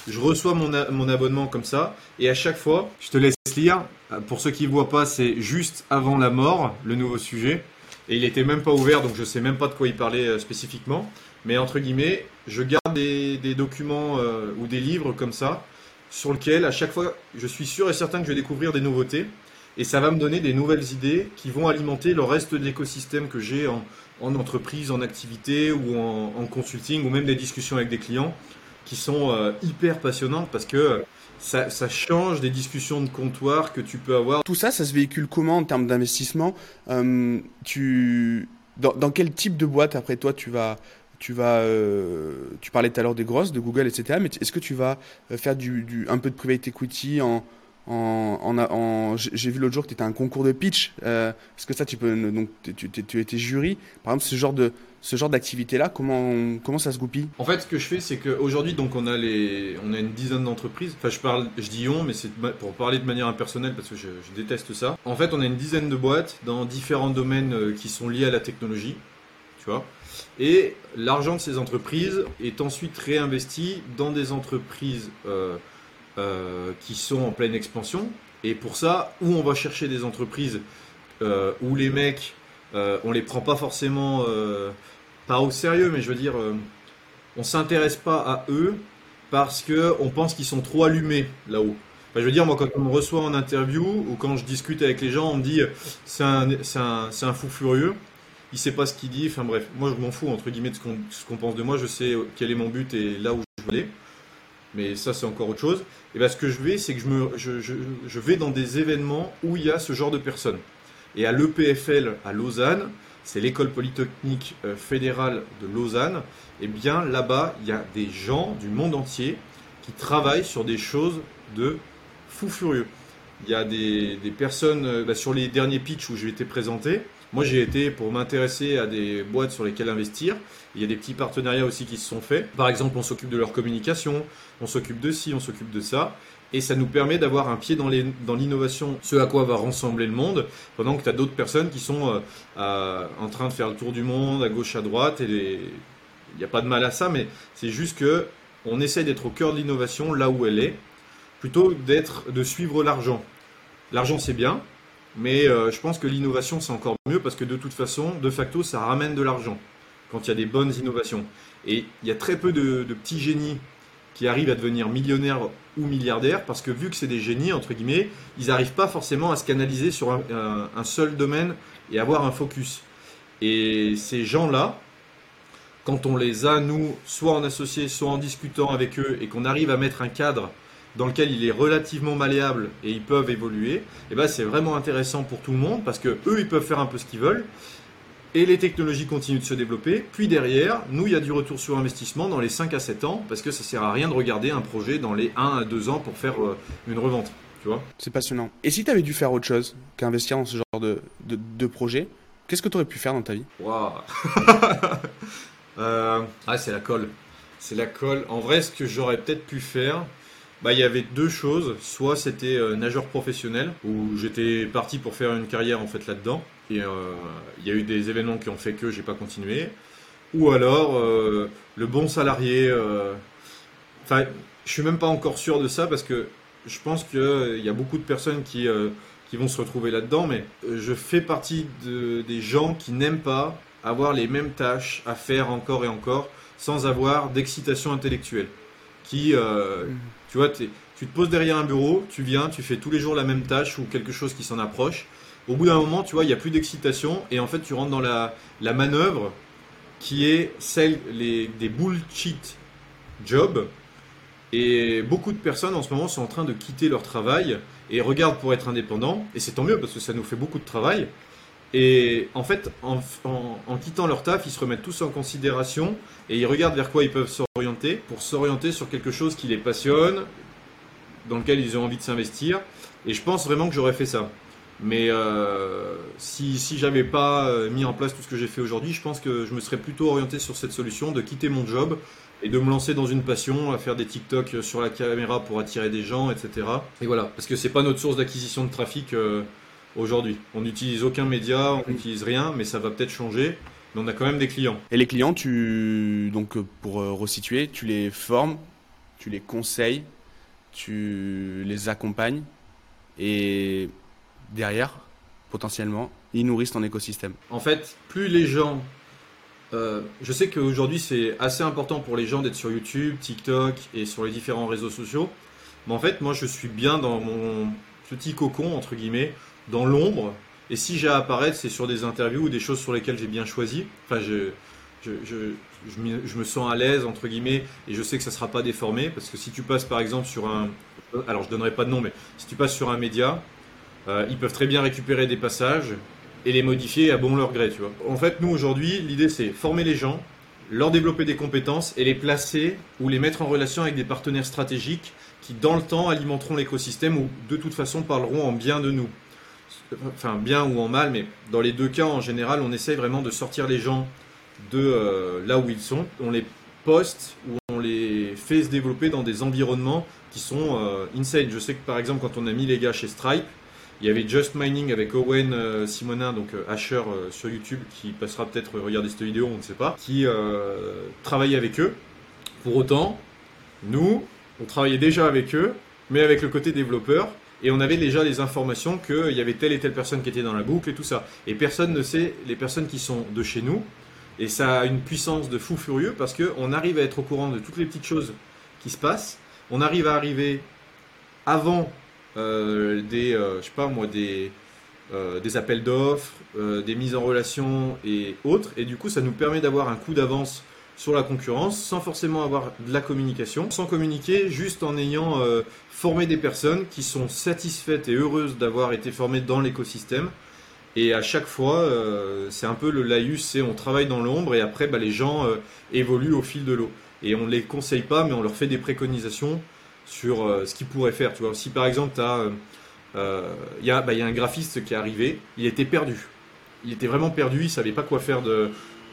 je reçois mon, mon abonnement comme ça. Et à chaque fois, je te laisse lire. Euh, pour ceux qui ne voient pas, c'est juste avant la mort, le nouveau sujet. Et il était même pas ouvert, donc je sais même pas de quoi il parlait spécifiquement. Mais entre guillemets, je garde des, des documents ou des livres comme ça sur lequel à chaque fois je suis sûr et certain que je vais découvrir des nouveautés et ça va me donner des nouvelles idées qui vont alimenter le reste de l'écosystème que j'ai en, entreprise, en activité ou en, consulting ou même des discussions avec des clients qui sont euh, hyper passionnantes parce que ça, change des discussions de comptoir que tu peux avoir. Tout ça, ça se véhicule comment en termes d'investissement? Euh, tu... Dans, quel type de boîte, après toi, tu vas, tu vas, euh, tu parlais tout à l'heure des grosses, de Google, etc. Mais est-ce que tu vas euh, faire du, un peu de private equity en, en, j'ai vu l'autre jour que tu étais un concours de pitch. Euh, est-ce que ça, tu peux, donc, tu, étais jury. Par exemple, ce genre de, ce genre d'activité-là, comment, comment ça se goupille? En fait, ce que je fais, c'est qu'aujourd'hui, donc, on a les, on a une dizaine d'entreprises. Enfin, je parle, je dis on, mais c'est pour parler de manière impersonnelle parce que je, je, déteste ça. En fait, on a une dizaine de boîtes dans différents domaines qui sont liés à la technologie. Tu vois et l'argent de ces entreprises est ensuite réinvesti dans des entreprises euh, euh, qui sont en pleine expansion. Et pour ça, où on va chercher des entreprises euh, où les mecs, on les prend pas forcément pas au sérieux, mais je veux dire, on s'intéresse pas à eux parce que on pense qu'ils sont trop allumés là-haut. je veux dire, moi, quand on me reçoit en interview ou quand je discute avec les gens, on me dit c'est un, fou furieux il sait pas ce qu'il dit. Enfin bref, moi je m'en fous entre guillemets de ce qu'on pense de moi. Je sais quel est mon but et là où je veux aller. Mais ça c'est encore autre chose. Et bien ce que je vais, c'est que je, me, je, je, vais dans des événements où il y a ce genre de personnes. Et à l'EPFL à Lausanne, c'est l'école polytechnique euh, fédérale de Lausanne. Et bien là-bas, il y a des gens du monde entier qui travaillent sur des choses de fou furieux. Il y a des, des personnes, euh, bah, sur les derniers pitchs où j'ai été présenté, moi, j'ai été pour m'intéresser à des boîtes sur lesquelles investir. Il y a des petits partenariats aussi qui se sont faits. Par exemple, on s'occupe de leur communication, on s'occupe de ci, on s'occupe de ça. Et ça nous permet d'avoir un pied dans l'innovation, ce à quoi va ressembler le monde, pendant que tu as d'autres personnes qui sont euh, en train de faire le tour du monde à gauche, à droite. Il n'y a pas de mal à ça, mais c'est juste que on essaie d'être au cœur de l'innovation, là où elle est, plutôt d'être, de suivre l'argent. L'argent, c'est bien, mais euh, je pense que l'innovation, c'est encore mieux parce que de toute façon, de facto, ça ramène de l'argent quand il y a des bonnes innovations. Et il y a très peu de, petits génies qui arrivent à devenir millionnaires ou milliardaires parce que vu que c'est des génies, entre guillemets, ils n'arrivent pas forcément à se canaliser sur un, seul domaine et avoir un focus. Et ces gens-là, quand on les a, nous, soit en associé, soit en discutant avec eux, et qu'on arrive à mettre un cadre dans lequel il est relativement malléable et ils peuvent évoluer, et eh ben c'est vraiment intéressant pour tout le monde parce que eux ils peuvent faire un peu ce qu'ils veulent et les technologies continuent de se développer. Puis derrière, nous il y a du retour sur investissement dans les 5 à 7 ans parce que ça sert à rien de regarder un projet dans les 1 à 2 ans pour faire euh, une revente, tu vois. C'est passionnant. Et si tu avais dû faire autre chose qu'investir dans ce genre de, de, projet, qu'est-ce que tu aurais pu faire dans ta vie? Waouh euh, Ah, c'est la colle. C'est la colle. En vrai, ce que j'aurais peut-être pu faire, bah, il y avait deux choses. Soit c'était euh, nageur professionnel, où j'étais parti pour faire une carrière en fait là-dedans. Et euh, il y a eu des événements qui ont fait que j'ai pas continué. Ou alors euh, le bon salarié. Enfin, je suis même pas encore sûr de ça parce que je pense qu'il y a beaucoup de personnes qui, qui vont se retrouver là-dedans. Mais je fais partie de, des gens qui n'aiment pas avoir les mêmes tâches à faire encore et encore sans avoir d'excitation intellectuelle. Qui. Mmh tu vois, tu te poses derrière un bureau, tu viens, tu fais tous les jours la même tâche ou quelque chose qui s'en approche. Au bout d'un moment, tu vois, il n'y a plus d'excitation et en fait, tu rentres dans la, la manœuvre qui est celle les, des bullshit jobs. Et beaucoup de personnes en ce moment sont en train de quitter leur travail et regardent pour être indépendants. Et c'est tant mieux parce que ça nous fait beaucoup de travail. Et en fait, en, en, quittant leur taf, ils se remettent tous en considération et ils regardent vers quoi ils peuvent s'orienter pour s'orienter sur quelque chose qui les passionne, dans lequel ils ont envie de s'investir. Et je pense vraiment que j'aurais fait ça. Mais euh, si, si j'avais pas euh, mis en place tout ce que j'ai fait aujourd'hui, je pense que je me serais plutôt orienté sur cette solution de quitter mon job et de me lancer dans une passion, à faire des TikTok sur la caméra pour attirer des gens, etc. Et voilà, parce que c'est pas notre source d'acquisition de trafic euh, aujourd'hui. On n'utilise aucun média, on n'utilise rien, mais ça va peut-être changer. Mais on a quand même des clients. Et les clients, tu donc pour resituer, tu les formes, tu les conseilles, tu les accompagnes et derrière, potentiellement, ils nourrissent ton écosystème. En fait, plus les gens... Euh, je sais qu'aujourd'hui, c'est assez important pour les gens d'être sur YouTube, TikTok et sur les différents réseaux sociaux. Mais en fait, moi, je suis bien dans mon petit cocon, entre guillemets, dans l'ombre. Et si j'ai à apparaître, c'est sur des interviews ou des choses sur lesquelles j'ai bien choisi. Enfin, je, je, je, je, me sens à l'aise, entre guillemets, et je sais que ça ne sera pas déformé. Parce que si tu passes, par exemple, sur un... Alors, je ne donnerai pas de nom, mais si tu passes sur un média, euh, ils peuvent très bien récupérer des passages et les modifier à bon leur gré, tu vois. En fait, nous aujourd'hui, l'idée c'est former les gens, leur développer des compétences et les placer ou les mettre en relation avec des partenaires stratégiques qui, dans le temps, alimenteront l'écosystème ou de toute façon parleront en bien de nous. Enfin, bien ou en mal, mais dans les deux cas, en général, on essaye vraiment de sortir les gens de euh, là où ils sont. On les poste ou on les fait se développer dans des environnements qui sont euh, insane. Je sais que par exemple, quand on a mis les gars chez Stripe, il y avait Just Mining avec Owen euh, Simonin, donc euh, Asher sur YouTube, qui passera peut-être regarder cette vidéo, on ne sait pas, qui travaillait avec eux. Pour autant, nous, on travaillait déjà avec eux, mais avec le côté développeur, et on avait déjà les informations qu'il y avait telle et telle personne qui était dans la boucle et tout ça. Et personne ne sait les personnes qui sont de chez nous, et ça a une puissance de fou furieux parce qu'on arrive à être au courant de toutes les petites choses qui se passent, on arrive à arriver avant euh, des, euh, je sais pas moi, des, euh, des appels d'offres, des mises en relation et autres. Et du coup, ça nous permet d'avoir un coup d'avance sur la concurrence sans forcément avoir de la communication, sans communiquer, juste en ayant formé des personnes qui sont satisfaites et heureuses d'avoir été formées dans l'écosystème. Et à chaque fois, c'est un peu le laïus, c'est on travaille dans l'ombre et après bah, les gens évoluent au fil de l'eau. Et on ne les conseille pas, mais on leur fait des préconisations sur euh, ce qu'il pourrait faire. Tu vois, si par exemple, il euh, euh, y, a, bah, y a un graphiste qui est arrivé, il était perdu. Il était vraiment perdu, il savait pas quoi faire de,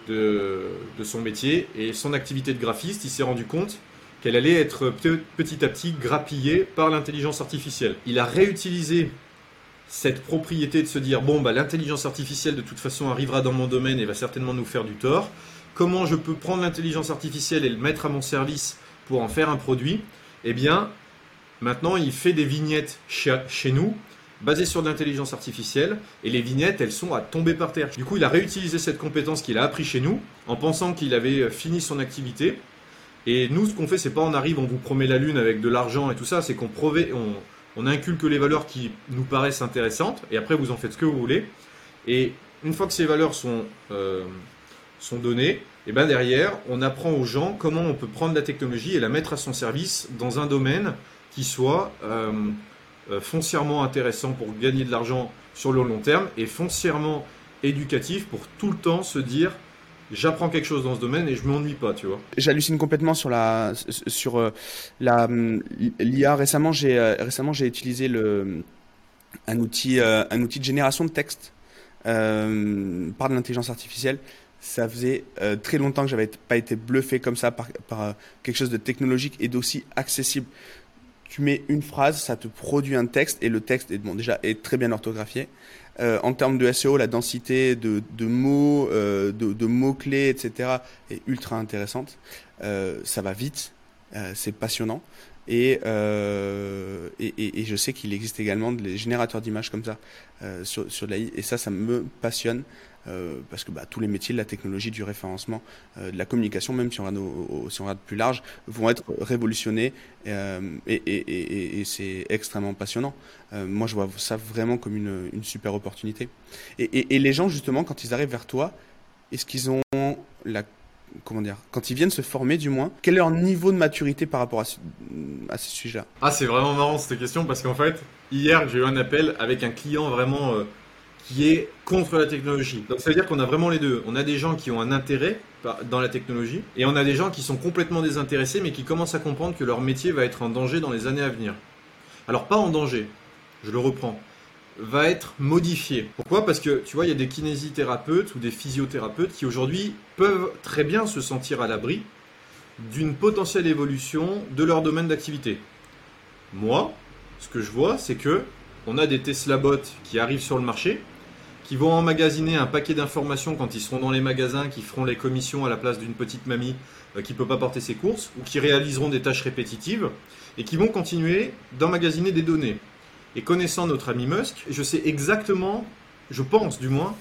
de, son métier et son activité de graphiste, il s'est rendu compte qu'elle allait être petit à petit grappillée par l'intelligence artificielle. Il a réutilisé cette propriété de se dire bon bah l'intelligence artificielle de toute façon arrivera dans mon domaine et va certainement nous faire du tort. Comment je peux prendre l'intelligence artificielle et le mettre à mon service pour en faire un produit? Eh bien, maintenant, il fait des vignettes chez, nous, basées sur de l'intelligence artificielle, et les vignettes, elles sont à tomber par terre. Du coup, il a réutilisé cette compétence qu'il a appris chez nous, en pensant qu'il avait euh, fini son activité. Et nous, ce qu'on fait, c'est pas on arrive, on vous promet la lune avec de l'argent et tout ça, c'est qu'on on, on inculque les valeurs qui nous paraissent intéressantes, et après, vous en faites ce que vous voulez. Et une fois que ces valeurs sont, euh, sont données, et bien derrière, on apprend aux gens comment on peut prendre la technologie et la mettre à son service dans un domaine qui soit euh, foncièrement intéressant pour gagner de l'argent sur le long terme et foncièrement éducatif pour tout le temps se dire j'apprends quelque chose dans ce domaine et je m'ennuie pas, tu vois. J'hallucine complètement sur la sur euh, la l'IA récemment j'ai récemment j'ai utilisé le un outil un outil de génération de texte par de l'intelligence artificielle ça faisait euh, très longtemps que j'avais pas été bluffé comme ça par, euh, quelque chose de technologique et d'aussi accessible. Tu mets une phrase, ça te produit un texte et le texte est bon déjà est très bien orthographié. Euh, en termes de SEO, la densité de, mots, de, mots clés, etc. est ultra intéressante. ça va vite, c'est passionnant. Et, et, je sais qu'il existe également des générateurs d'images comme ça sur, sur l'AI. Et ça, ça me passionne. Euh, parce que bah, tous les métiers de la technologie, du référencement, euh, de la communication, même si on regarde, plus large, vont être révolutionnés euh, et, c'est extrêmement passionnant. moi, je vois ça vraiment comme une, super opportunité. Et, les gens, justement, quand ils arrivent vers toi, est-ce qu'ils ont la comment dire, quand ils viennent se former du moins, quel est leur niveau de maturité par rapport à ce sujet-là Ah, c'est vraiment marrant cette question parce qu'en fait, hier, j'ai eu un appel avec un client vraiment qui est contre la technologie. Donc ça veut dire qu'on a vraiment les deux. On a des gens qui ont un intérêt dans la technologie et on a des gens qui sont complètement désintéressés mais qui commencent à comprendre que leur métier va être en danger dans les années à venir. Alors pas en danger, je le reprends. va être modifié. Pourquoi? Parce que tu vois, il y a des kinésithérapeutes ou des physiothérapeutes qui aujourd'hui peuvent très bien se sentir à l'abri d'une potentielle évolution de leur domaine d'activité. Moi, ce que je vois, c'est que on a des Tesla bots qui arrivent sur le marché, qui vont emmagasiner un paquet d'informations quand ils seront dans les magasins, qui feront les commissions à la place d'une petite mamie euh, qui ne peut pas porter ses courses, ou qui réaliseront des tâches répétitives, et qui vont continuer d'emmagasiner des données. Et connaissant notre ami Musk, je sais exactement, je pense du moins,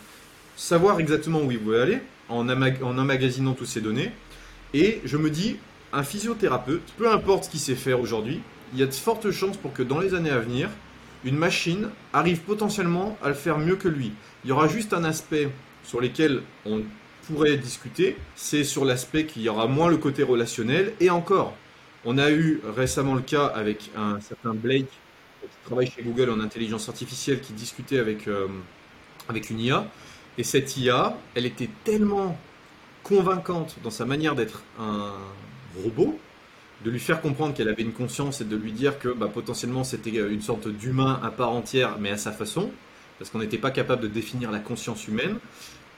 savoir exactement où il veut aller en, en emmagasinant toutes ces données. Et je me dis, un physiothérapeute, peu importe ce qu'il sait faire aujourd'hui, il y a de fortes chances pour que dans les années à venir, une machine arrive potentiellement à le faire mieux que lui. Il y aura juste un aspect sur lequel on pourrait discuter, c'est sur l'aspect qu'il y aura moins le côté relationnel. Et encore, on a eu récemment le cas avec un certain Blake qui travaille chez Google en intelligence artificielle qui discutait avec, euh, avec une IA. Et cette IA, elle était tellement convaincante dans sa manière d'être un robot de lui faire comprendre qu'elle avait une conscience et de lui dire que bah, potentiellement c'était une sorte d'humain à part entière, mais à sa façon, parce qu'on n'était pas capable de définir la conscience humaine,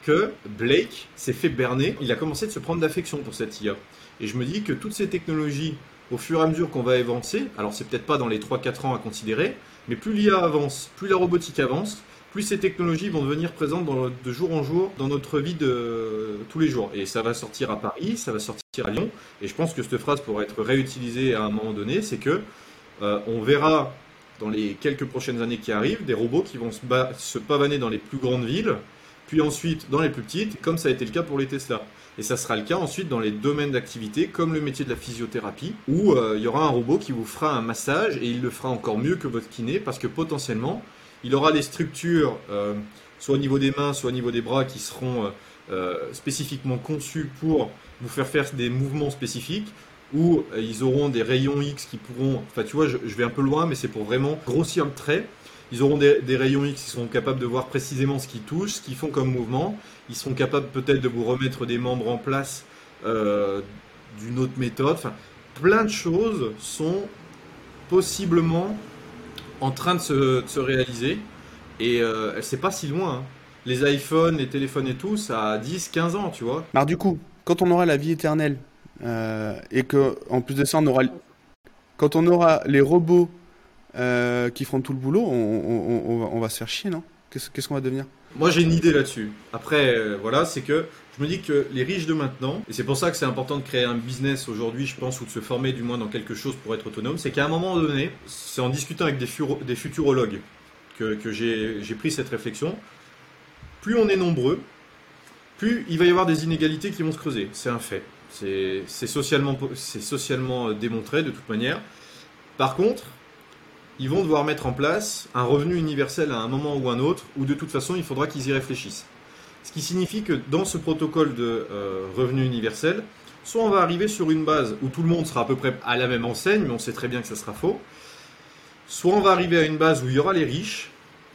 que Blake s'est fait berner. Il a commencé de se prendre d'affection pour cette IA. Et je me dis que toutes ces technologies, au fur et à mesure qu'on va avancer, alors c'est peut-être pas dans les 3-4 ans à considérer, mais plus l'IA avance, plus la robotique avance, plus ces technologies vont devenir présentes de jour en jour dans notre vie de tous les jours. Et ça va sortir à Paris, ça va sortir à Lyon. Et je pense que cette phrase pourrait être réutilisée à un moment donné, c'est que euh, on verra dans les quelques prochaines années qui arrivent des robots qui vont se, pavaner dans les plus grandes villes, puis ensuite dans les plus petites, comme ça a été le cas pour les Tesla. Et ça sera le cas ensuite dans les domaines d'activité, comme le métier de la physiothérapie, où euh, il y aura un robot qui vous fera un massage et il le fera encore mieux que votre kiné, parce que potentiellement, il aura des structures, euh, soit au niveau des mains, soit au niveau des bras, qui seront euh, euh, spécifiquement conçues pour vous faire faire des mouvements spécifiques, ou ils auront des rayons X qui pourront, enfin tu vois, je, vais un peu loin, mais c'est pour vraiment grossir le trait. Ils auront des, rayons X qui seront capables de voir précisément ce qu'ils touchent, ce qu'ils font comme mouvement. Ils seront capables peut-être de vous remettre des membres en place d'une autre méthode. Plein de choses sont possiblement en train de se, réaliser. Et euh, elle c'est pas si loin. Hein. Les iPhones, les téléphones et tout, ça a 10, 15 ans, tu vois. Alors du coup, quand on aura la vie éternelle, euh, et que en plus de ça, on aura, quand on aura les robots euh, qui feront tout le boulot, on, va se faire chier, non? Qu'est-ce qu'on va devenir? Moi, j'ai une idée là-dessus. Après, voilà, c'est que je me dis que les riches de maintenant, et c'est pour ça que c'est important de créer un business aujourd'hui, je pense, ou de se former du moins dans quelque chose pour être autonome, c'est qu'à un moment donné, c'est en discutant avec des, futurologues que, j'ai pris cette réflexion, plus on est nombreux, plus il va y avoir des inégalités qui vont se creuser. C'est un fait. C'est socialement, socialement démontré de toute manière. Par contre, ils vont devoir mettre en place un revenu universel à un moment ou un autre, où de toute façon, il faudra qu'ils y réfléchissent. Ce qui signifie que dans ce protocole de euh, revenu universel, soit on va arriver sur une base où tout le monde sera à peu près à la même enseigne, mais on sait très bien que ça sera faux, soit on va arriver à une base où il y aura les riches,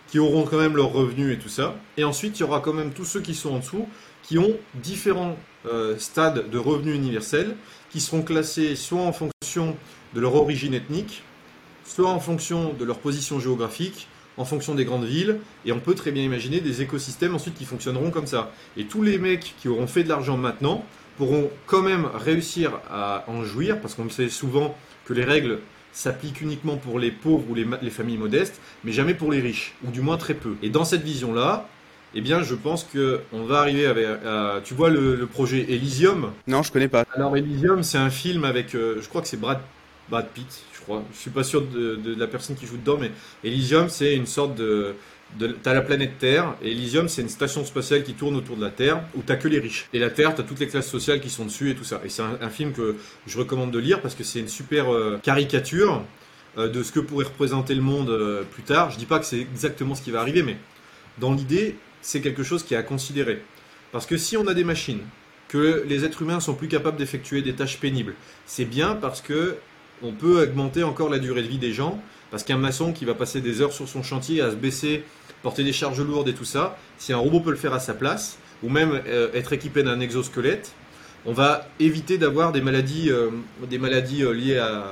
qui auront quand même leurs revenus et tout ça, et ensuite il y aura quand même tous ceux qui sont en dessous, qui ont différents euh, stades de revenus universels, qui seront classés soit en fonction de leur origine ethnique, soit en fonction de leur position géographique, en fonction des grandes villes, et on peut très bien imaginer des écosystèmes ensuite qui fonctionneront comme ça. Et tous les mecs qui auront fait de l'argent maintenant pourront quand même réussir à en jouir, parce qu'on sait souvent que les règles s'appliquent uniquement pour les pauvres ou les, familles modestes, mais jamais pour les riches, ou du moins très peu. Et dans cette vision-là, eh bien, je pense qu'on va arriver avec. tu vois le, projet Elysium? Non, je connais pas. Alors, Elysium, c'est un film avec. Euh, je crois que c'est Brad, Brad Pitt, je Je suis pas sûr de, la personne qui joue dedans, mais Elysium, c'est une sorte de. de t'as la planète Terre, et Elysium, c'est une station spatiale qui tourne autour de la Terre, où t'as que les riches. Et la Terre, t'as toutes les classes sociales qui sont dessus et tout ça. Et c'est un, film que je recommande de lire parce que c'est une super euh, caricature euh, de ce que pourrait représenter le monde euh, plus tard. Je dis pas que c'est exactement ce qui va arriver, mais dans l'idée, c'est quelque chose qui est à considérer. Parce que si on a des machines, que les êtres humains sont plus capables d'effectuer des tâches pénibles, c'est bien parce que on peut augmenter encore la durée de vie des gens, parce qu'un maçon qui va passer des heures sur son chantier à se baisser, porter des charges lourdes et tout ça, si un robot peut le faire à sa place, ou même euh, être équipé d'un exosquelette, on va éviter d'avoir des maladies, euh, des maladies euh, liées à,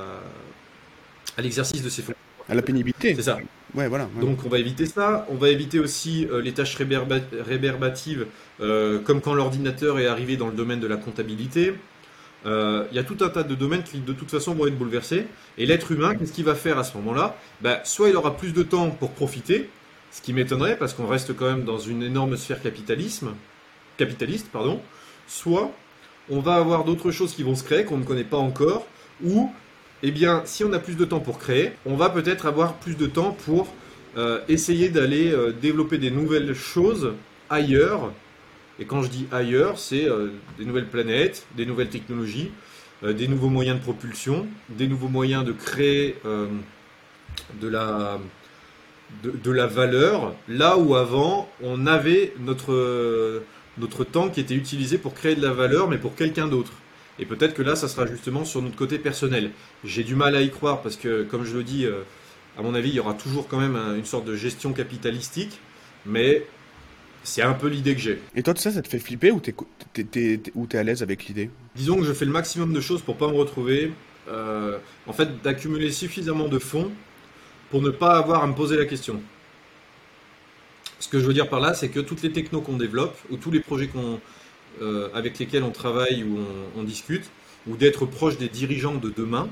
à l'exercice de ces fonctions. À la pénibilité. C'est ça. Ouais, voilà. ouais. Donc on va éviter ça. On va éviter aussi euh, les tâches réberba- réverbatives, euh, comme quand l'ordinateur est arrivé dans le domaine de la comptabilité. Euh, Il y a tout un tas de domaines qui de toute façon vont être bouleversés. Et l'être humain, qu'est-ce qu'il va faire à ce moment-là? Bah, Soit il aura plus de temps pour profiter, ce qui m'étonnerait parce qu'on reste quand même dans une énorme sphère capitalisme, capitaliste, pardon. Soit on va avoir d'autres choses qui vont se créer qu'on ne connaît pas encore, ou eh bien, si on a plus de temps pour créer, on va peut-être avoir plus de temps pour euh, essayer d'aller euh, développer des nouvelles choses ailleurs. Et quand je dis ailleurs, c'est euh, des nouvelles planètes, des nouvelles technologies, euh, des nouveaux moyens de propulsion, des nouveaux moyens de créer euh, de, la, de, de la valeur, là où avant, on avait notre, notre temps qui était utilisé pour créer de la valeur, mais pour quelqu'un d'autre. Et peut-être que là, ça sera justement sur notre côté personnel. J'ai du mal à y croire parce que, comme je le dis, à mon avis, il y aura toujours quand même un- une sorte de gestion capitalistique, mais c'est un peu l'idée que j'ai. Et toi, tout ça, ça te fait flipper ou t'es, t'es, t'es- t'es- ou t'es à l'aise avec l'idée? Disons que je fais le maximum de choses pour pas me retrouver, euh, en fait, d'accumuler suffisamment de fonds pour ne pas avoir à me poser la question. Ce que je veux dire par là, c'est que toutes les technos qu'on développe, ou tous les projets qu'on, euh, avec lesquels on travaille ou on, on discute, ou d'être proche des dirigeants de demain,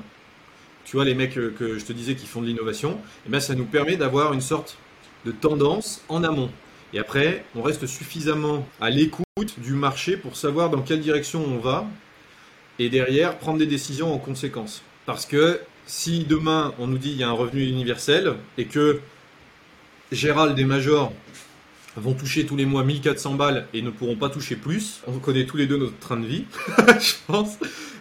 tu vois, les mecs euh, que je te disais qui font de l'innovation, eh ben, ça nous permet d'avoir une sorte de tendance en amont. Et après, on reste suffisamment à l'écoute du marché pour savoir dans quelle direction on va et derrière prendre des décisions en conséquence. Parce que si demain on nous dit il y a un revenu universel et que Gérald et Major vont toucher tous les mois 1400 balles et ne pourront pas toucher plus, on connaît tous les deux notre train de vie, je pense.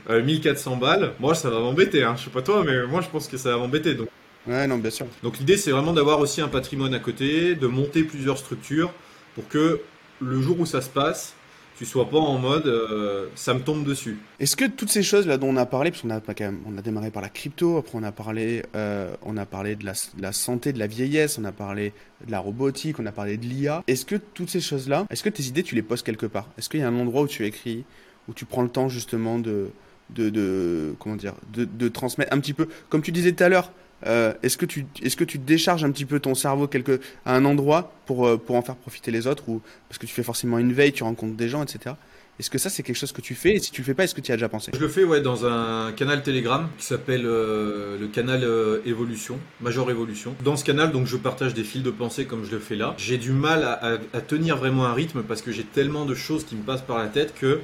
Euh, 1400 balles, moi ça va m'embêter, hein. je sais pas toi, mais moi je pense que ça va m'embêter. Donc, Ouais, non, bien sûr. donc l'idée c'est vraiment d'avoir aussi un patrimoine à côté, de monter plusieurs structures pour que le jour où ça se passe, tu sois pas en mode euh, ça me tombe dessus. Est-ce que toutes ces choses là dont on a parlé, parce qu'on a quand même, on a démarré par la crypto, après on a parlé, euh, on a parlé de la, de la santé, de la vieillesse, on a parlé de la robotique, on a parlé de l'IA. Est-ce que toutes ces choses là, est-ce que tes idées tu les poses quelque part? Est-ce qu'il y a un endroit où tu écris, où tu prends le temps justement de, de, de comment dire, de, de transmettre un petit peu, comme tu disais tout à l'heure. Euh, est-ce que tu est-ce que tu décharges un petit peu ton cerveau quelque à un endroit pour euh, pour en faire profiter les autres ou parce que tu fais forcément une veille, tu rencontres des gens, etc. Est-ce que ça c'est quelque chose que tu fais? Et si tu le fais pas, est-ce que tu y as déjà pensé? Je le fais ouais, dans un canal Telegram qui s'appelle euh, le canal Évolution, Major Évolution. Dans ce canal, donc je partage des fils de pensée comme je le fais là. J'ai du mal à, à- à tenir vraiment un rythme parce que j'ai tellement de choses qui me passent par la tête que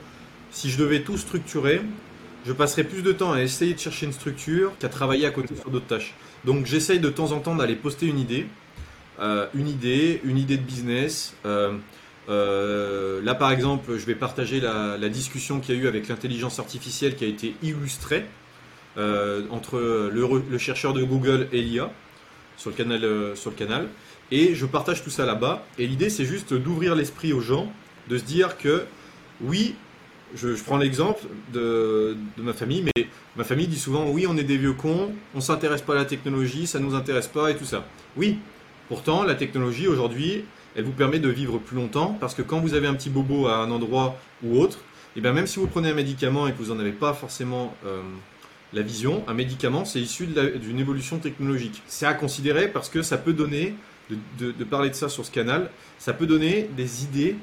si je devais tout structurer, je passerais plus de temps à essayer de chercher une structure qu'à travailler à côté sur d'autres tâches. Donc j'essaye de temps en temps d'aller poster une idée, euh, une idée, une idée de business. euh, euh, là, par exemple, je vais partager la, discussion qu'il y a eu avec l'intelligence artificielle qui a été illustrée entre le, chercheur de Google et l'IA sur le canal. sur le canal. Et je partage tout ça là-bas. Et l'idée, c'est juste d'ouvrir l'esprit aux gens, de se dire que oui, je, prends l'exemple de, ma famille, mais ma famille dit souvent oui, on est des vieux cons, on s'intéresse pas à la technologie, ça nous intéresse pas et tout ça. Oui, pourtant, la technologie aujourd'hui, elle vous permet de vivre plus longtemps parce que quand vous avez un petit bobo à un endroit ou autre, et bien même si vous prenez un médicament et que vous n'en avez pas forcément euh, la vision, un médicament c'est issu d'une évolution technologique. C'est à considérer parce que ça peut donner, de parler de ça sur ce canal, ça peut donner des idées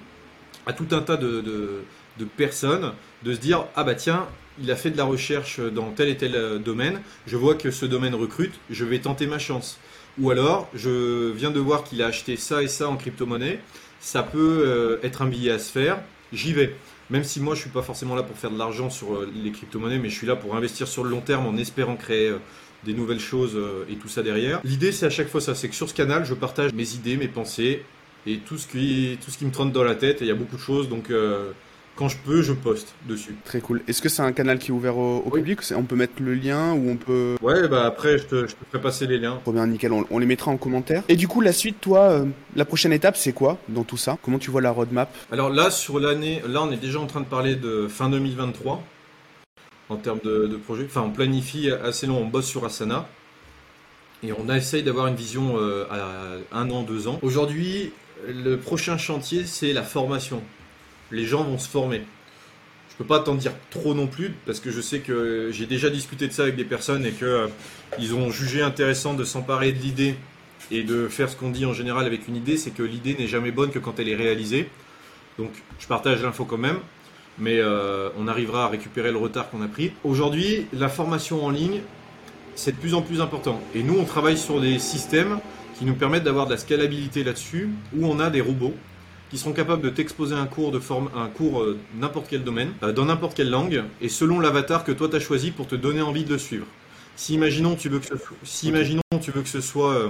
à tout un tas de, de- personnes de se dire ah bah tiens il a fait de la recherche dans tel et tel euh, domaine, je vois que ce domaine recrute, je vais tenter ma chance. Ou alors, je viens de voir qu'il a acheté ça et ça en crypto-monnaie. Ça peut euh, être un billet à se faire. J'y vais. Même si moi, je suis pas forcément là pour faire de l'argent sur euh, les crypto-monnaies, mais je suis là pour investir sur le long terme en espérant créer des nouvelles choses et tout ça derrière. L'idée, c'est à chaque fois ça. C'est que sur ce canal, je partage mes idées, mes pensées et tout ce qui, tout ce qui me trotte dans la tête. Et il y a beaucoup de choses. Donc, quand je peux, je poste dessus. Très cool. Est-ce que c'est un canal qui est ouvert au, au Oui. public? On peut mettre le lien ou on peut. Ouais, bah après, je te, je te ferai passer les liens. Bien, nickel, on, on les mettra en commentaire. Et du coup, la suite, toi, euh, la prochaine étape, c'est quoi dans tout ça? Comment tu vois la roadmap? Alors là, sur l'année, là, on est déjà en train de parler de fin 2023 en termes de, de projet. Enfin, on planifie assez long, on bosse sur Asana et on essaye d'avoir une vision euh, à un an, deux ans. Aujourd'hui, le prochain chantier, c'est la formation. Les gens vont se former. Je peux pas t'en dire trop non plus parce que je sais que j'ai déjà discuté de ça avec des personnes et que euh, ils ont jugé intéressant de s'emparer de l'idée et de faire ce qu'on dit en général avec une idée, c'est que l'idée n'est jamais bonne que quand elle est réalisée. Donc je partage l'info quand même, mais euh, on arrivera à récupérer le retard qu'on a pris. Aujourd'hui, la formation en ligne, c'est de plus en plus important. Et nous, on travaille sur des systèmes qui nous permettent d'avoir de la scalabilité là-dessus, où on a des robots qui seront capables de t'exposer un cours de forme, un cours euh, n'importe quel domaine, euh, dans n'importe quelle langue, et selon l'avatar que toi tu as choisi pour te donner envie de le suivre. Si imaginons tu veux que ce, si imaginons tu veux que ce soit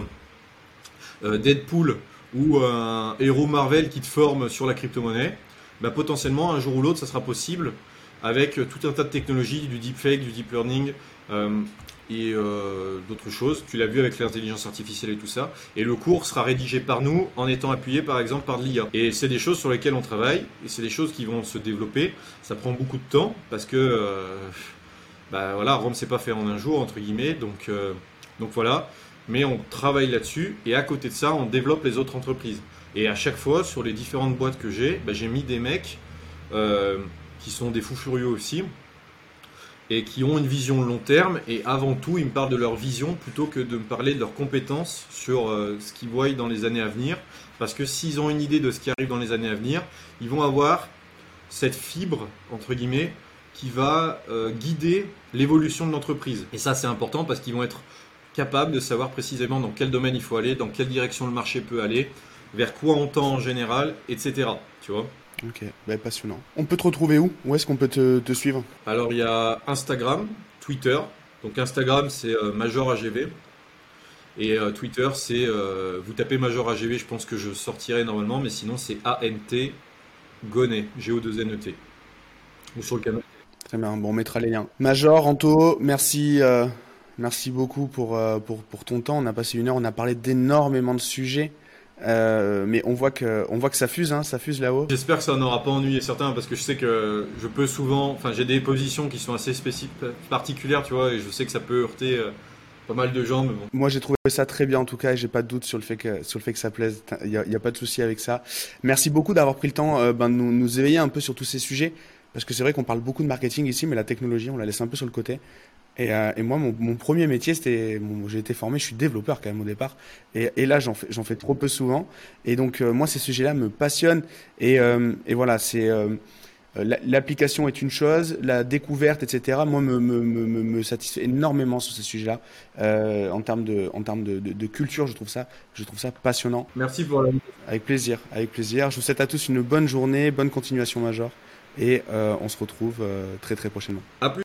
euh, Deadpool ou un héros Marvel qui te forme sur la crypto-monnaie, bah, potentiellement un jour ou l'autre ça sera possible avec tout un tas de technologies, du deepfake, du deep learning, et euh, d'autres choses. Tu l'as vu avec l'intelligence artificielle et tout ça. Et le cours sera rédigé par nous en étant appuyé par exemple par de l'IA. Et c'est des choses sur lesquelles on travaille et c'est des choses qui vont se développer. Ça prend beaucoup de temps parce que euh, bah voilà, Rome s'est pas fait en un jour entre guillemets. Donc euh, donc voilà. Mais on travaille là-dessus et à côté de ça, on développe les autres entreprises. Et à chaque fois, sur les différentes boîtes que j'ai, bah, j'ai mis des mecs qui sont des fous furieux aussi, et qui ont une vision long terme. Et avant tout, ils me parlent de leur vision plutôt que de me parler de leurs compétences sur euh, ce qu'ils voient dans les années à venir. Parce que s'ils ont une idée de ce qui arrive dans les années à venir, ils vont avoir cette fibre, entre guillemets, qui va euh, guider l'évolution de l'entreprise. Et ça, c'est important parce qu'ils vont être capables de savoir précisément dans quel domaine il faut aller, dans quelle direction le marché peut aller, vers quoi on tend en général, etc. Tu vois? Ok, bah, passionnant. On peut te retrouver où? Où est-ce qu'on peut te, suivre? Alors il y a Instagram, Twitter. Donc Instagram c'est euh, Major AGV. Et euh, Twitter c'est, euh, vous tapez Major AGV, je pense que je sortirai normalement, mais sinon c'est ANT Gonet, G-O-2-N-E-T. Ou sur le canal. Très bien, bon on mettra les liens. Major, Anto, merci. Merci beaucoup pour, pour, pour ton temps. On a passé une heure, on a parlé d'énormément de sujets. Euh, mais on voit que on voit que ça fuse, hein, ça fuse là-haut. J'espère que ça n'aura pas ennuyé certains parce que je sais que je peux souvent, enfin j'ai des positions qui sont assez spécifiques, particulières, tu vois, et je sais que ça peut heurter euh, pas mal de gens. Mais bon. Moi j'ai trouvé ça très bien en tout cas, et j'ai pas de doute sur le fait que sur le fait que ça plaise. Il y a, pas de souci avec ça. Merci beaucoup d'avoir pris le temps euh, ben, de nous, nous éveiller un peu sur tous ces sujets parce que c'est vrai qu'on parle beaucoup de marketing ici, mais la technologie on la laisse un peu sur le côté. Et, euh, et, moi, mon, mon premier métier, c'était, j'ai été formé, je suis développeur quand même au départ. Et, et là, j'en fais, j'en fais trop peu souvent. Et donc, euh, moi, ces sujets-là me passionnent. Et, euh, et voilà, c'est l'application est une chose, la découverte, etc. Moi, me, me, me, me satisfait énormément sur ces sujets-là. en termes de, en termes de, de, de, culture, je trouve ça, je trouve ça passionnant. Merci pour la. Avec plaisir, avec plaisir. Je vous souhaite à tous une bonne journée, bonne continuation, Major. Et on se retrouve très très prochainement. À plus.